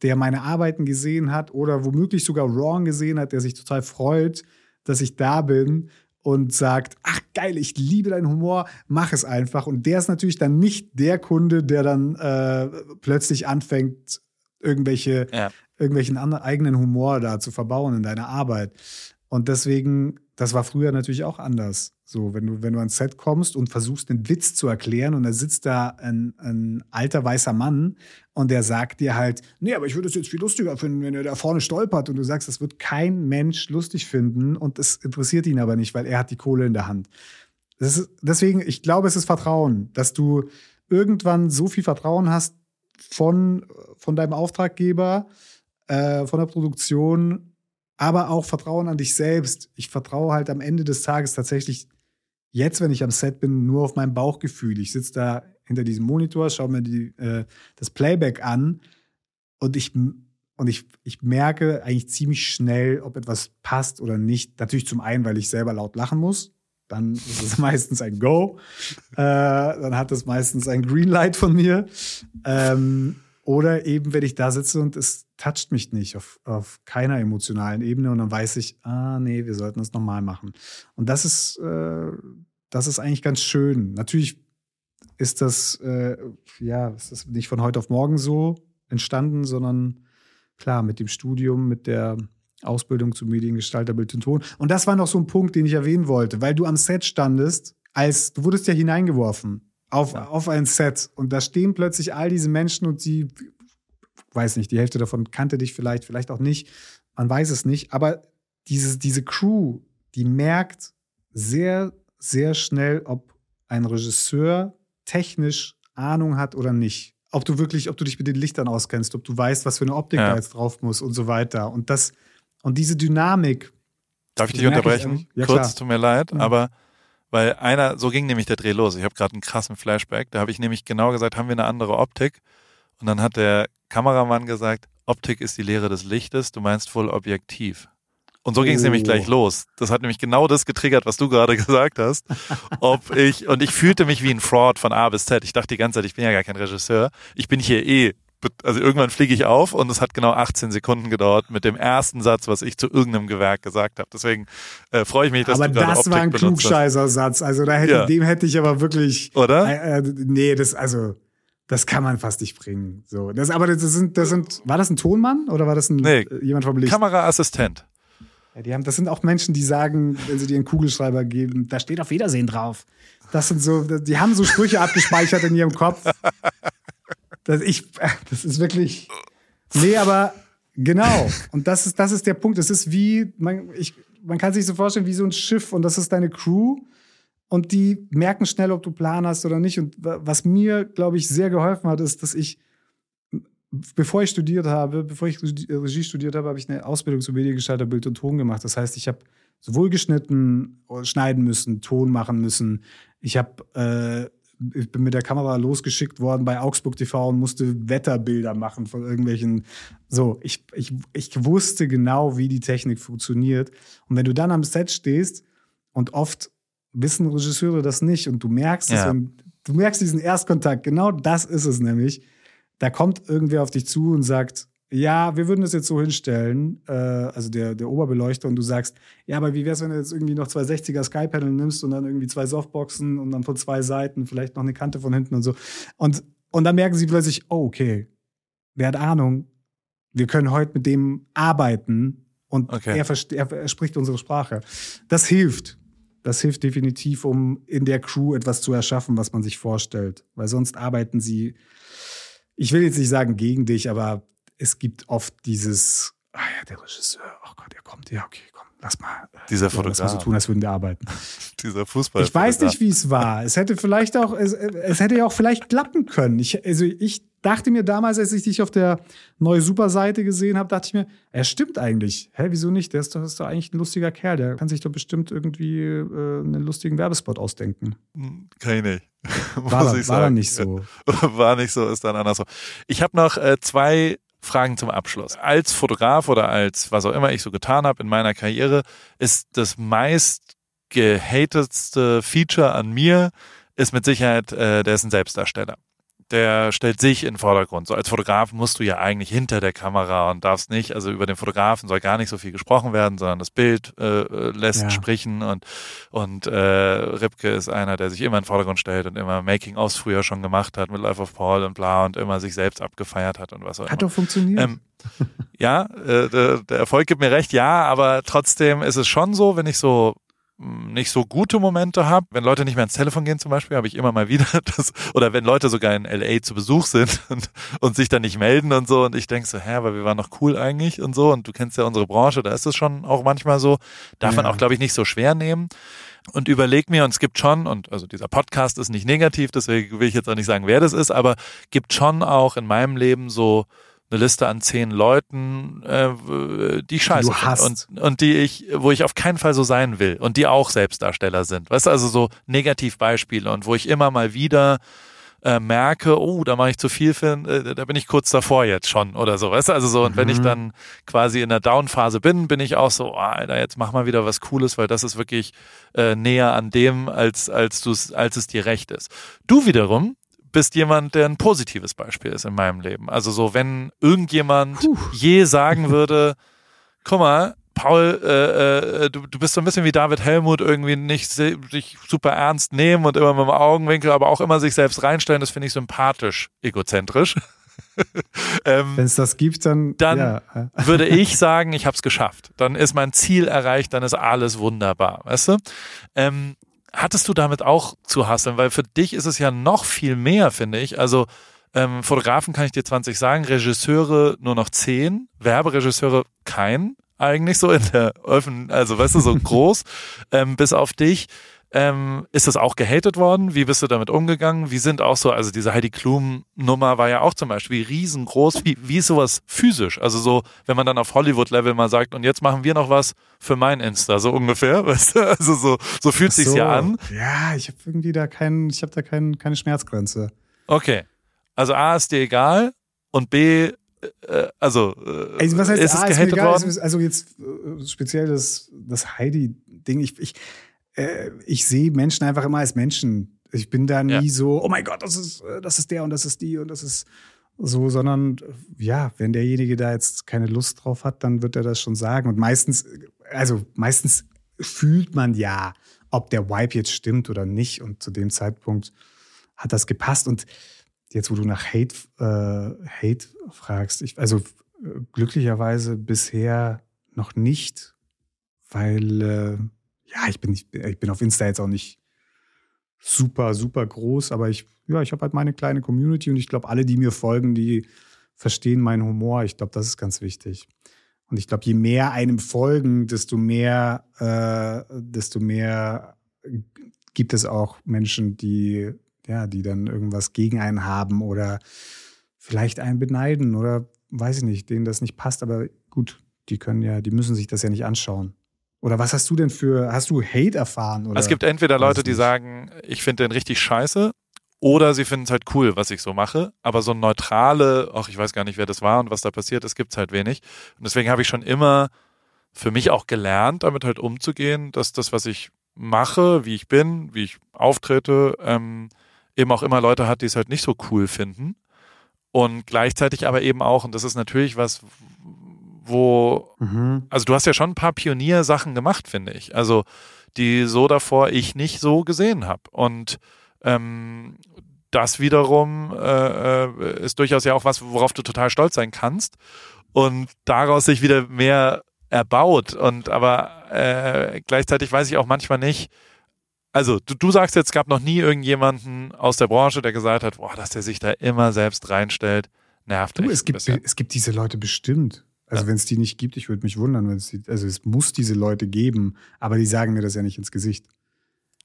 der meine Arbeiten gesehen hat oder womöglich sogar Wrong gesehen hat, der sich total freut, dass ich da bin und sagt, ach geil, ich liebe deinen Humor, mach es einfach. Und der ist natürlich dann nicht der Kunde, der dann äh, plötzlich anfängt, irgendwelche, ja. irgendwelchen anderen, eigenen Humor da zu verbauen in deiner Arbeit. Und deswegen das war früher natürlich auch anders. So, wenn du, wenn du ans Set kommst und versuchst, einen Witz zu erklären und da sitzt da ein, ein alter weißer Mann und der sagt dir halt, nee, aber ich würde es jetzt viel lustiger finden, wenn er da vorne stolpert und du sagst, das wird kein Mensch lustig finden und es interessiert ihn aber nicht, weil er hat die Kohle in der Hand. Ist, deswegen, ich glaube, es ist Vertrauen, dass du irgendwann so viel Vertrauen hast von, von deinem Auftraggeber, äh, von der Produktion, aber auch Vertrauen an dich selbst. Ich vertraue halt am Ende des Tages tatsächlich jetzt, wenn ich am Set bin, nur auf mein Bauchgefühl. Ich sitze da hinter diesem Monitor, schaue mir die, äh, das Playback an und ich und ich, ich merke eigentlich ziemlich schnell, ob etwas passt oder nicht. Natürlich zum einen, weil ich selber laut lachen muss. Dann ist es meistens ein Go. Äh, dann hat es meistens ein Greenlight von mir. Ähm, oder eben, wenn ich da sitze und es toucht mich nicht auf, auf keiner emotionalen Ebene und dann weiß ich, ah, nee, wir sollten das nochmal machen. Und das ist, äh, das ist eigentlich ganz schön. Natürlich ist das, äh, ja, ist das nicht von heute auf morgen so entstanden, sondern klar, mit dem Studium, mit der Ausbildung zum Mediengestalter Bild und Ton. Und das war noch so ein Punkt, den ich erwähnen wollte, weil du am Set standest, als du wurdest ja hineingeworfen auf, ja. auf ein Set und da stehen plötzlich all diese Menschen und sie, weiß nicht, die Hälfte davon kannte dich vielleicht, vielleicht auch nicht, man weiß es nicht, aber diese, diese Crew, die merkt sehr, sehr schnell, ob ein Regisseur technisch Ahnung hat oder nicht. Ob du wirklich, ob du dich mit den Lichtern auskennst, ob du weißt, was für eine Optik ja. da jetzt drauf muss und so weiter. Und das, und diese Dynamik. Darf ich dich unterbrechen? Ich ja, Kurz, klar. tut mir leid, ja. aber weil einer, so ging nämlich der Dreh los. Ich habe gerade einen krassen Flashback. Da habe ich nämlich genau gesagt, haben wir eine andere Optik? Und dann hat der Kameramann gesagt, Optik ist die Lehre des Lichtes, du meinst wohl objektiv. Und so ging es oh. nämlich gleich los. Das hat nämlich genau das getriggert, was du gerade gesagt hast. Ob ich, und ich fühlte mich wie ein Fraud von A bis Z. Ich dachte die ganze Zeit, ich bin ja gar kein Regisseur. Ich bin hier eh, also irgendwann fliege ich auf und es hat genau 18 Sekunden gedauert mit dem ersten Satz, was ich zu irgendeinem Gewerk gesagt habe. Deswegen äh, freue ich mich, dass aber du das Optik war ein Klugscheißer-Satz. Also da hätte, ja. dem hätte ich aber wirklich. Oder? Äh, äh, nee, das, also das kann man fast nicht bringen. So, das, aber das sind, das sind, war das ein Tonmann oder war das ein nee, jemand vom Licht? Kameraassistent. Ja, die haben, das sind auch Menschen, die sagen, wenn sie dir einen Kugelschreiber geben, da steht auf Wiedersehen drauf. Das sind so, die haben so Sprüche abgespeichert in ihrem Kopf. Das, ich, das ist wirklich. Nee, aber genau. Und das ist, das ist der Punkt. Es ist wie, man, ich, man kann sich so vorstellen, wie so ein Schiff und das ist deine Crew. Und die merken schnell, ob du Plan hast oder nicht. Und was mir, glaube ich, sehr geholfen hat, ist, dass ich bevor ich studiert habe, bevor ich Regie studiert habe, habe ich eine Ausbildung zum Mediengestalter Bild und Ton gemacht. Das heißt, ich habe sowohl geschnitten, schneiden müssen, Ton machen müssen. Ich habe äh, ich bin mit der Kamera losgeschickt worden bei Augsburg TV und musste Wetterbilder machen von irgendwelchen. So, ich, ich, ich wusste genau, wie die Technik funktioniert. Und wenn du dann am Set stehst und oft wissen Regisseure das nicht und du merkst ja. es, und du merkst diesen Erstkontakt, genau das ist es nämlich da kommt irgendwer auf dich zu und sagt, ja, wir würden das jetzt so hinstellen, äh, also der, der Oberbeleuchter, und du sagst, ja, aber wie wär's, wenn du jetzt irgendwie noch zwei 60er Skypanel nimmst und dann irgendwie zwei Softboxen und dann von zwei Seiten vielleicht noch eine Kante von hinten und so. Und, und dann merken sie plötzlich, oh, okay, wer hat Ahnung, wir können heute mit dem arbeiten und okay. er, er, er spricht unsere Sprache. Das hilft. Das hilft definitiv, um in der Crew etwas zu erschaffen, was man sich vorstellt. Weil sonst arbeiten sie ich will jetzt nicht sagen gegen dich, aber es gibt oft dieses, ah ja, der Regisseur, oh Gott, der kommt, ja, okay, komm, lass mal. Äh, Dieser Fotograf. Lass mal so tun, als würden wir arbeiten. Dieser Fußball. Ich weiß nicht, wie es war. Es hätte vielleicht auch, es, es hätte ja auch vielleicht klappen können. Ich, also ich dachte mir damals, als ich dich auf der neue Super-Seite gesehen habe, dachte ich mir, er stimmt eigentlich. Hä, wieso nicht? Der ist doch, ist doch eigentlich ein lustiger Kerl. Der kann sich doch bestimmt irgendwie äh, einen lustigen Werbespot ausdenken. Hm, kann ich nicht. war, da, war nicht so. War nicht so, ist dann anders so. Ich habe noch äh, zwei Fragen zum Abschluss. Als Fotograf oder als was auch immer ich so getan habe in meiner Karriere, ist das meist gehatetste Feature an mir, ist mit Sicherheit, äh, der ist ein Selbstdarsteller der stellt sich in den Vordergrund. So als Fotograf musst du ja eigentlich hinter der Kamera und darfst nicht, also über den Fotografen soll gar nicht so viel gesprochen werden, sondern das Bild äh, lässt ja. sprechen und und äh, Ripke ist einer, der sich immer in den Vordergrund stellt und immer Making-ofs früher schon gemacht hat mit Life of Paul und bla und immer sich selbst abgefeiert hat und was auch immer. Hat doch funktioniert. Ähm, ja, äh, der, der Erfolg gibt mir recht, ja, aber trotzdem ist es schon so, wenn ich so nicht so gute Momente habe, wenn Leute nicht mehr ans Telefon gehen zum Beispiel, habe ich immer mal wieder das, oder wenn Leute sogar in LA zu Besuch sind und, und sich dann nicht melden und so. Und ich denke so, hä, weil wir waren noch cool eigentlich und so. Und du kennst ja unsere Branche, da ist es schon auch manchmal so, darf ja. man auch glaube ich nicht so schwer nehmen. Und überleg mir, und es gibt schon, und also dieser Podcast ist nicht negativ, deswegen will ich jetzt auch nicht sagen, wer das ist, aber gibt schon auch in meinem Leben so eine Liste an zehn Leuten, äh, die scheiße finde und, und die ich, wo ich auf keinen Fall so sein will und die auch Selbstdarsteller sind. Weißt du, also so Negativbeispiele und wo ich immer mal wieder äh, merke, oh, da mache ich zu viel für, äh, da bin ich kurz davor jetzt schon oder so, weißt du, also so und mhm. wenn ich mhm. dann quasi in der Down-Phase bin, bin ich auch so, oh, Alter, jetzt mach mal wieder was Cooles, weil das ist wirklich äh, näher an dem, als als du als es dir recht ist. Du wiederum bist jemand, der ein positives Beispiel ist in meinem Leben. Also so, wenn irgendjemand Puh. je sagen würde, guck mal, Paul, äh, äh, du, du bist so ein bisschen wie David Helmut, irgendwie nicht sich super ernst nehmen und immer mit dem Augenwinkel, aber auch immer sich selbst reinstellen, das finde ich sympathisch, egozentrisch. ähm, Wenn es das gibt, dann, dann ja. würde ich sagen, ich habe es geschafft. Dann ist mein Ziel erreicht, dann ist alles wunderbar, weißt du? Ähm, hattest du damit auch zu hasseln? Weil für dich ist es ja noch viel mehr, finde ich. Also ähm, Fotografen kann ich dir 20 sagen, Regisseure nur noch 10, Werberegisseure kein eigentlich so in der Öffentlichkeit, also weißt du, so groß, ähm, bis auf dich. Ähm, ist das auch gehatet worden? Wie bist du damit umgegangen? Wie sind auch so, also diese Heidi Klum-Nummer war ja auch zum Beispiel riesengroß. Wie, wie ist sowas physisch? Also so, wenn man dann auf Hollywood-Level mal sagt, und jetzt machen wir noch was für mein Insta, so ungefähr, weißt du? Also so, so fühlt so, sich's ja an. Ja, ich habe irgendwie da keinen, ich habe da kein, keine Schmerzgrenze. Okay. Also A ist dir egal und B äh, also, äh, also was heißt, ist es ah, gehatet worden? Also jetzt äh, speziell das, das Heidi-Ding. Ich, ich, äh, ich sehe Menschen einfach immer als Menschen. Ich bin da nie ja. so, oh mein Gott, das ist, äh, das ist der und das ist die und das ist so, sondern ja, wenn derjenige da jetzt keine Lust drauf hat, dann wird er das schon sagen. Und meistens, also meistens fühlt man ja, ob der Vibe jetzt stimmt oder nicht. Und zu dem Zeitpunkt hat das gepasst. Und jetzt, wo du nach Hate, äh, Hate fragst, ich, also äh, glücklicherweise bisher noch nicht, weil äh, ja, ich bin, ich, ich bin auf Insta jetzt auch nicht super, super groß, aber ich, ja, ich habe halt meine kleine Community und ich glaube, alle, die mir folgen, die verstehen meinen Humor. Ich glaube, das ist ganz wichtig. Und ich glaube, je mehr einem folgen, desto mehr, äh, desto mehr gibt es auch Menschen, die, ja, die dann irgendwas gegen einen haben oder vielleicht einen beneiden oder weiß ich nicht, denen das nicht passt. Aber gut, die können ja, die müssen sich das ja nicht anschauen. Oder was hast du denn für, hast du Hate erfahren? Oder? Es gibt entweder Leute, die sagen, ich finde den richtig scheiße, oder sie finden es halt cool, was ich so mache. Aber so neutrale, ach, ich weiß gar nicht, wer das war und was da passiert ist, gibt es halt wenig. Und deswegen habe ich schon immer für mich auch gelernt, damit halt umzugehen, dass das, was ich mache, wie ich bin, wie ich auftrete, ähm, eben auch immer Leute hat, die es halt nicht so cool finden. Und gleichzeitig aber eben auch, und das ist natürlich was, wo, mhm. also du hast ja schon ein paar Pioniersachen gemacht, finde ich. Also die so davor ich nicht so gesehen habe. Und ähm, das wiederum äh, äh, ist durchaus ja auch was, worauf du total stolz sein kannst. Und daraus sich wieder mehr erbaut. Und aber äh, gleichzeitig weiß ich auch manchmal nicht, also du, du sagst jetzt, es gab noch nie irgendjemanden aus der Branche, der gesagt hat, boah, dass der sich da immer selbst reinstellt, nervt du. Es gibt, es gibt diese Leute bestimmt. Also ja. wenn es die nicht gibt, ich würde mich wundern, wenn es die, also es muss diese Leute geben, aber die sagen mir das ja nicht ins Gesicht.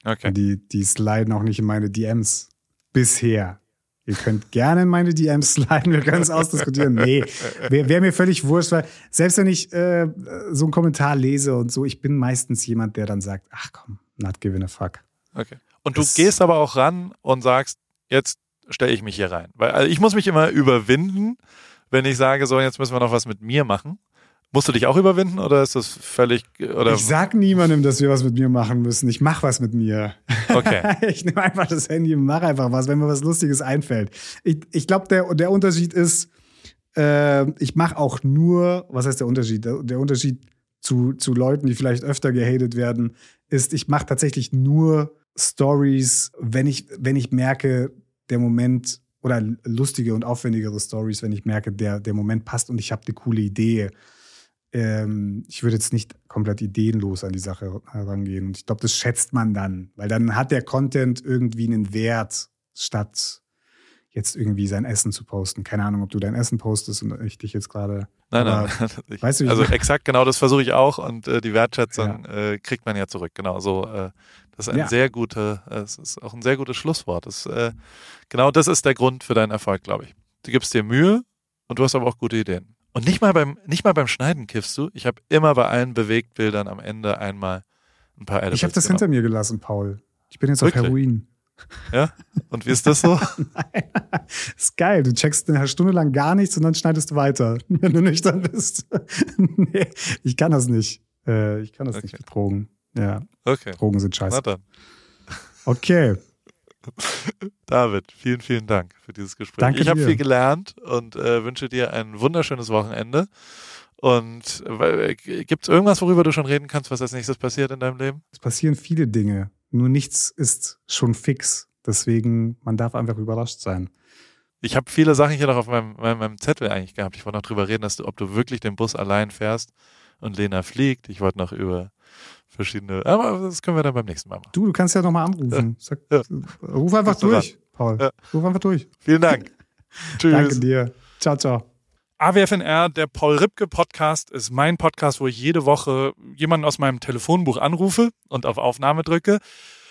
Okay. Und die, die sliden auch nicht in meine DMs. Bisher. Ihr könnt gerne in meine DMs sliden, wir können es ausdiskutieren. Nee, wäre wär mir völlig wurscht, weil selbst wenn ich äh, so einen Kommentar lese und so, ich bin meistens jemand, der dann sagt, ach komm, not giving a fuck. Okay. Und du das, gehst aber auch ran und sagst, jetzt stelle ich mich hier rein. Weil also ich muss mich immer überwinden, wenn ich sage, so, jetzt müssen wir noch was mit mir machen? Musst du dich auch überwinden oder ist das völlig oder Ich sag niemandem, dass wir was mit mir machen müssen. Ich mach was mit mir. Okay. ich nehme einfach das Handy und mache einfach was, wenn mir was Lustiges einfällt. Ich, ich glaube, der, der Unterschied ist, äh, ich mache auch nur, was heißt der Unterschied? Der, der Unterschied zu, zu Leuten, die vielleicht öfter gehatet werden, ist, ich mache tatsächlich nur Stories, wenn ich, wenn ich merke, der Moment oder lustige und aufwendigere Stories, wenn ich merke, der, der Moment passt und ich habe eine coole Idee. ähm, ich würde jetzt nicht komplett ideenlos an die Sache herangehen. Und ich glaube, das schätzt man dann, weil dann hat der Content irgendwie einen Wert, statt jetzt irgendwie sein Essen zu posten. Keine Ahnung, ob du dein Essen postest und ich dich jetzt gerade. Nein, nein, ich, weißt du, also exakt genau das versuche ich auch und äh, die Wertschätzung ja. äh, kriegt man ja zurück. Genau so. Äh, das ist ein ja. sehr gute, äh, es ist auch ein sehr gutes Schlusswort. Das, äh, genau das ist der Grund für deinen Erfolg, glaube ich. Du gibst dir Mühe und du hast aber auch gute Ideen. Und nicht mal beim, nicht mal beim Schneiden kiffst du. Ich habe immer bei allen Bewegtbildern am Ende einmal ein paar Edibles Ich habe das genommen. hinter mir gelassen, Paul. Ich bin jetzt Wirklich? auf Heroin. Ja? Und wie ist das so? Nein. ist geil. Du checkst eine Stunde lang gar nichts und dann schneidest du weiter, wenn du nüchtern bist. nee, ich kann das nicht. Äh, ich kann das okay. nicht mit Drogen. Ja. Okay. Drogen sind scheiße. Na dann. Okay. David, vielen, vielen Dank für dieses Gespräch. Danke ich habe viel gelernt und äh, wünsche dir ein wunderschönes Wochenende. Und äh, gibt es irgendwas, worüber du schon reden kannst, was als nächstes passiert in deinem Leben? Es passieren viele Dinge. Nur nichts ist schon fix. Deswegen, man darf einfach überrascht sein. Ich habe viele Sachen hier noch auf meinem, meinem, meinem, Zettel eigentlich gehabt. Ich wollte noch drüber reden, dass du, ob du wirklich den Bus allein fährst und Lena fliegt. Ich wollte noch über verschiedene, aber das können wir dann beim nächsten Mal machen. Du, du kannst ja nochmal anrufen. Sag, ja. Ruf einfach durch, Paul. Ja. Ruf einfach durch. Vielen Dank. Tschüss. Danke dir. Ciao, ciao. AWFNR, der Paul Ripke Podcast, ist mein Podcast, wo ich jede Woche jemanden aus meinem Telefonbuch anrufe und auf Aufnahme drücke.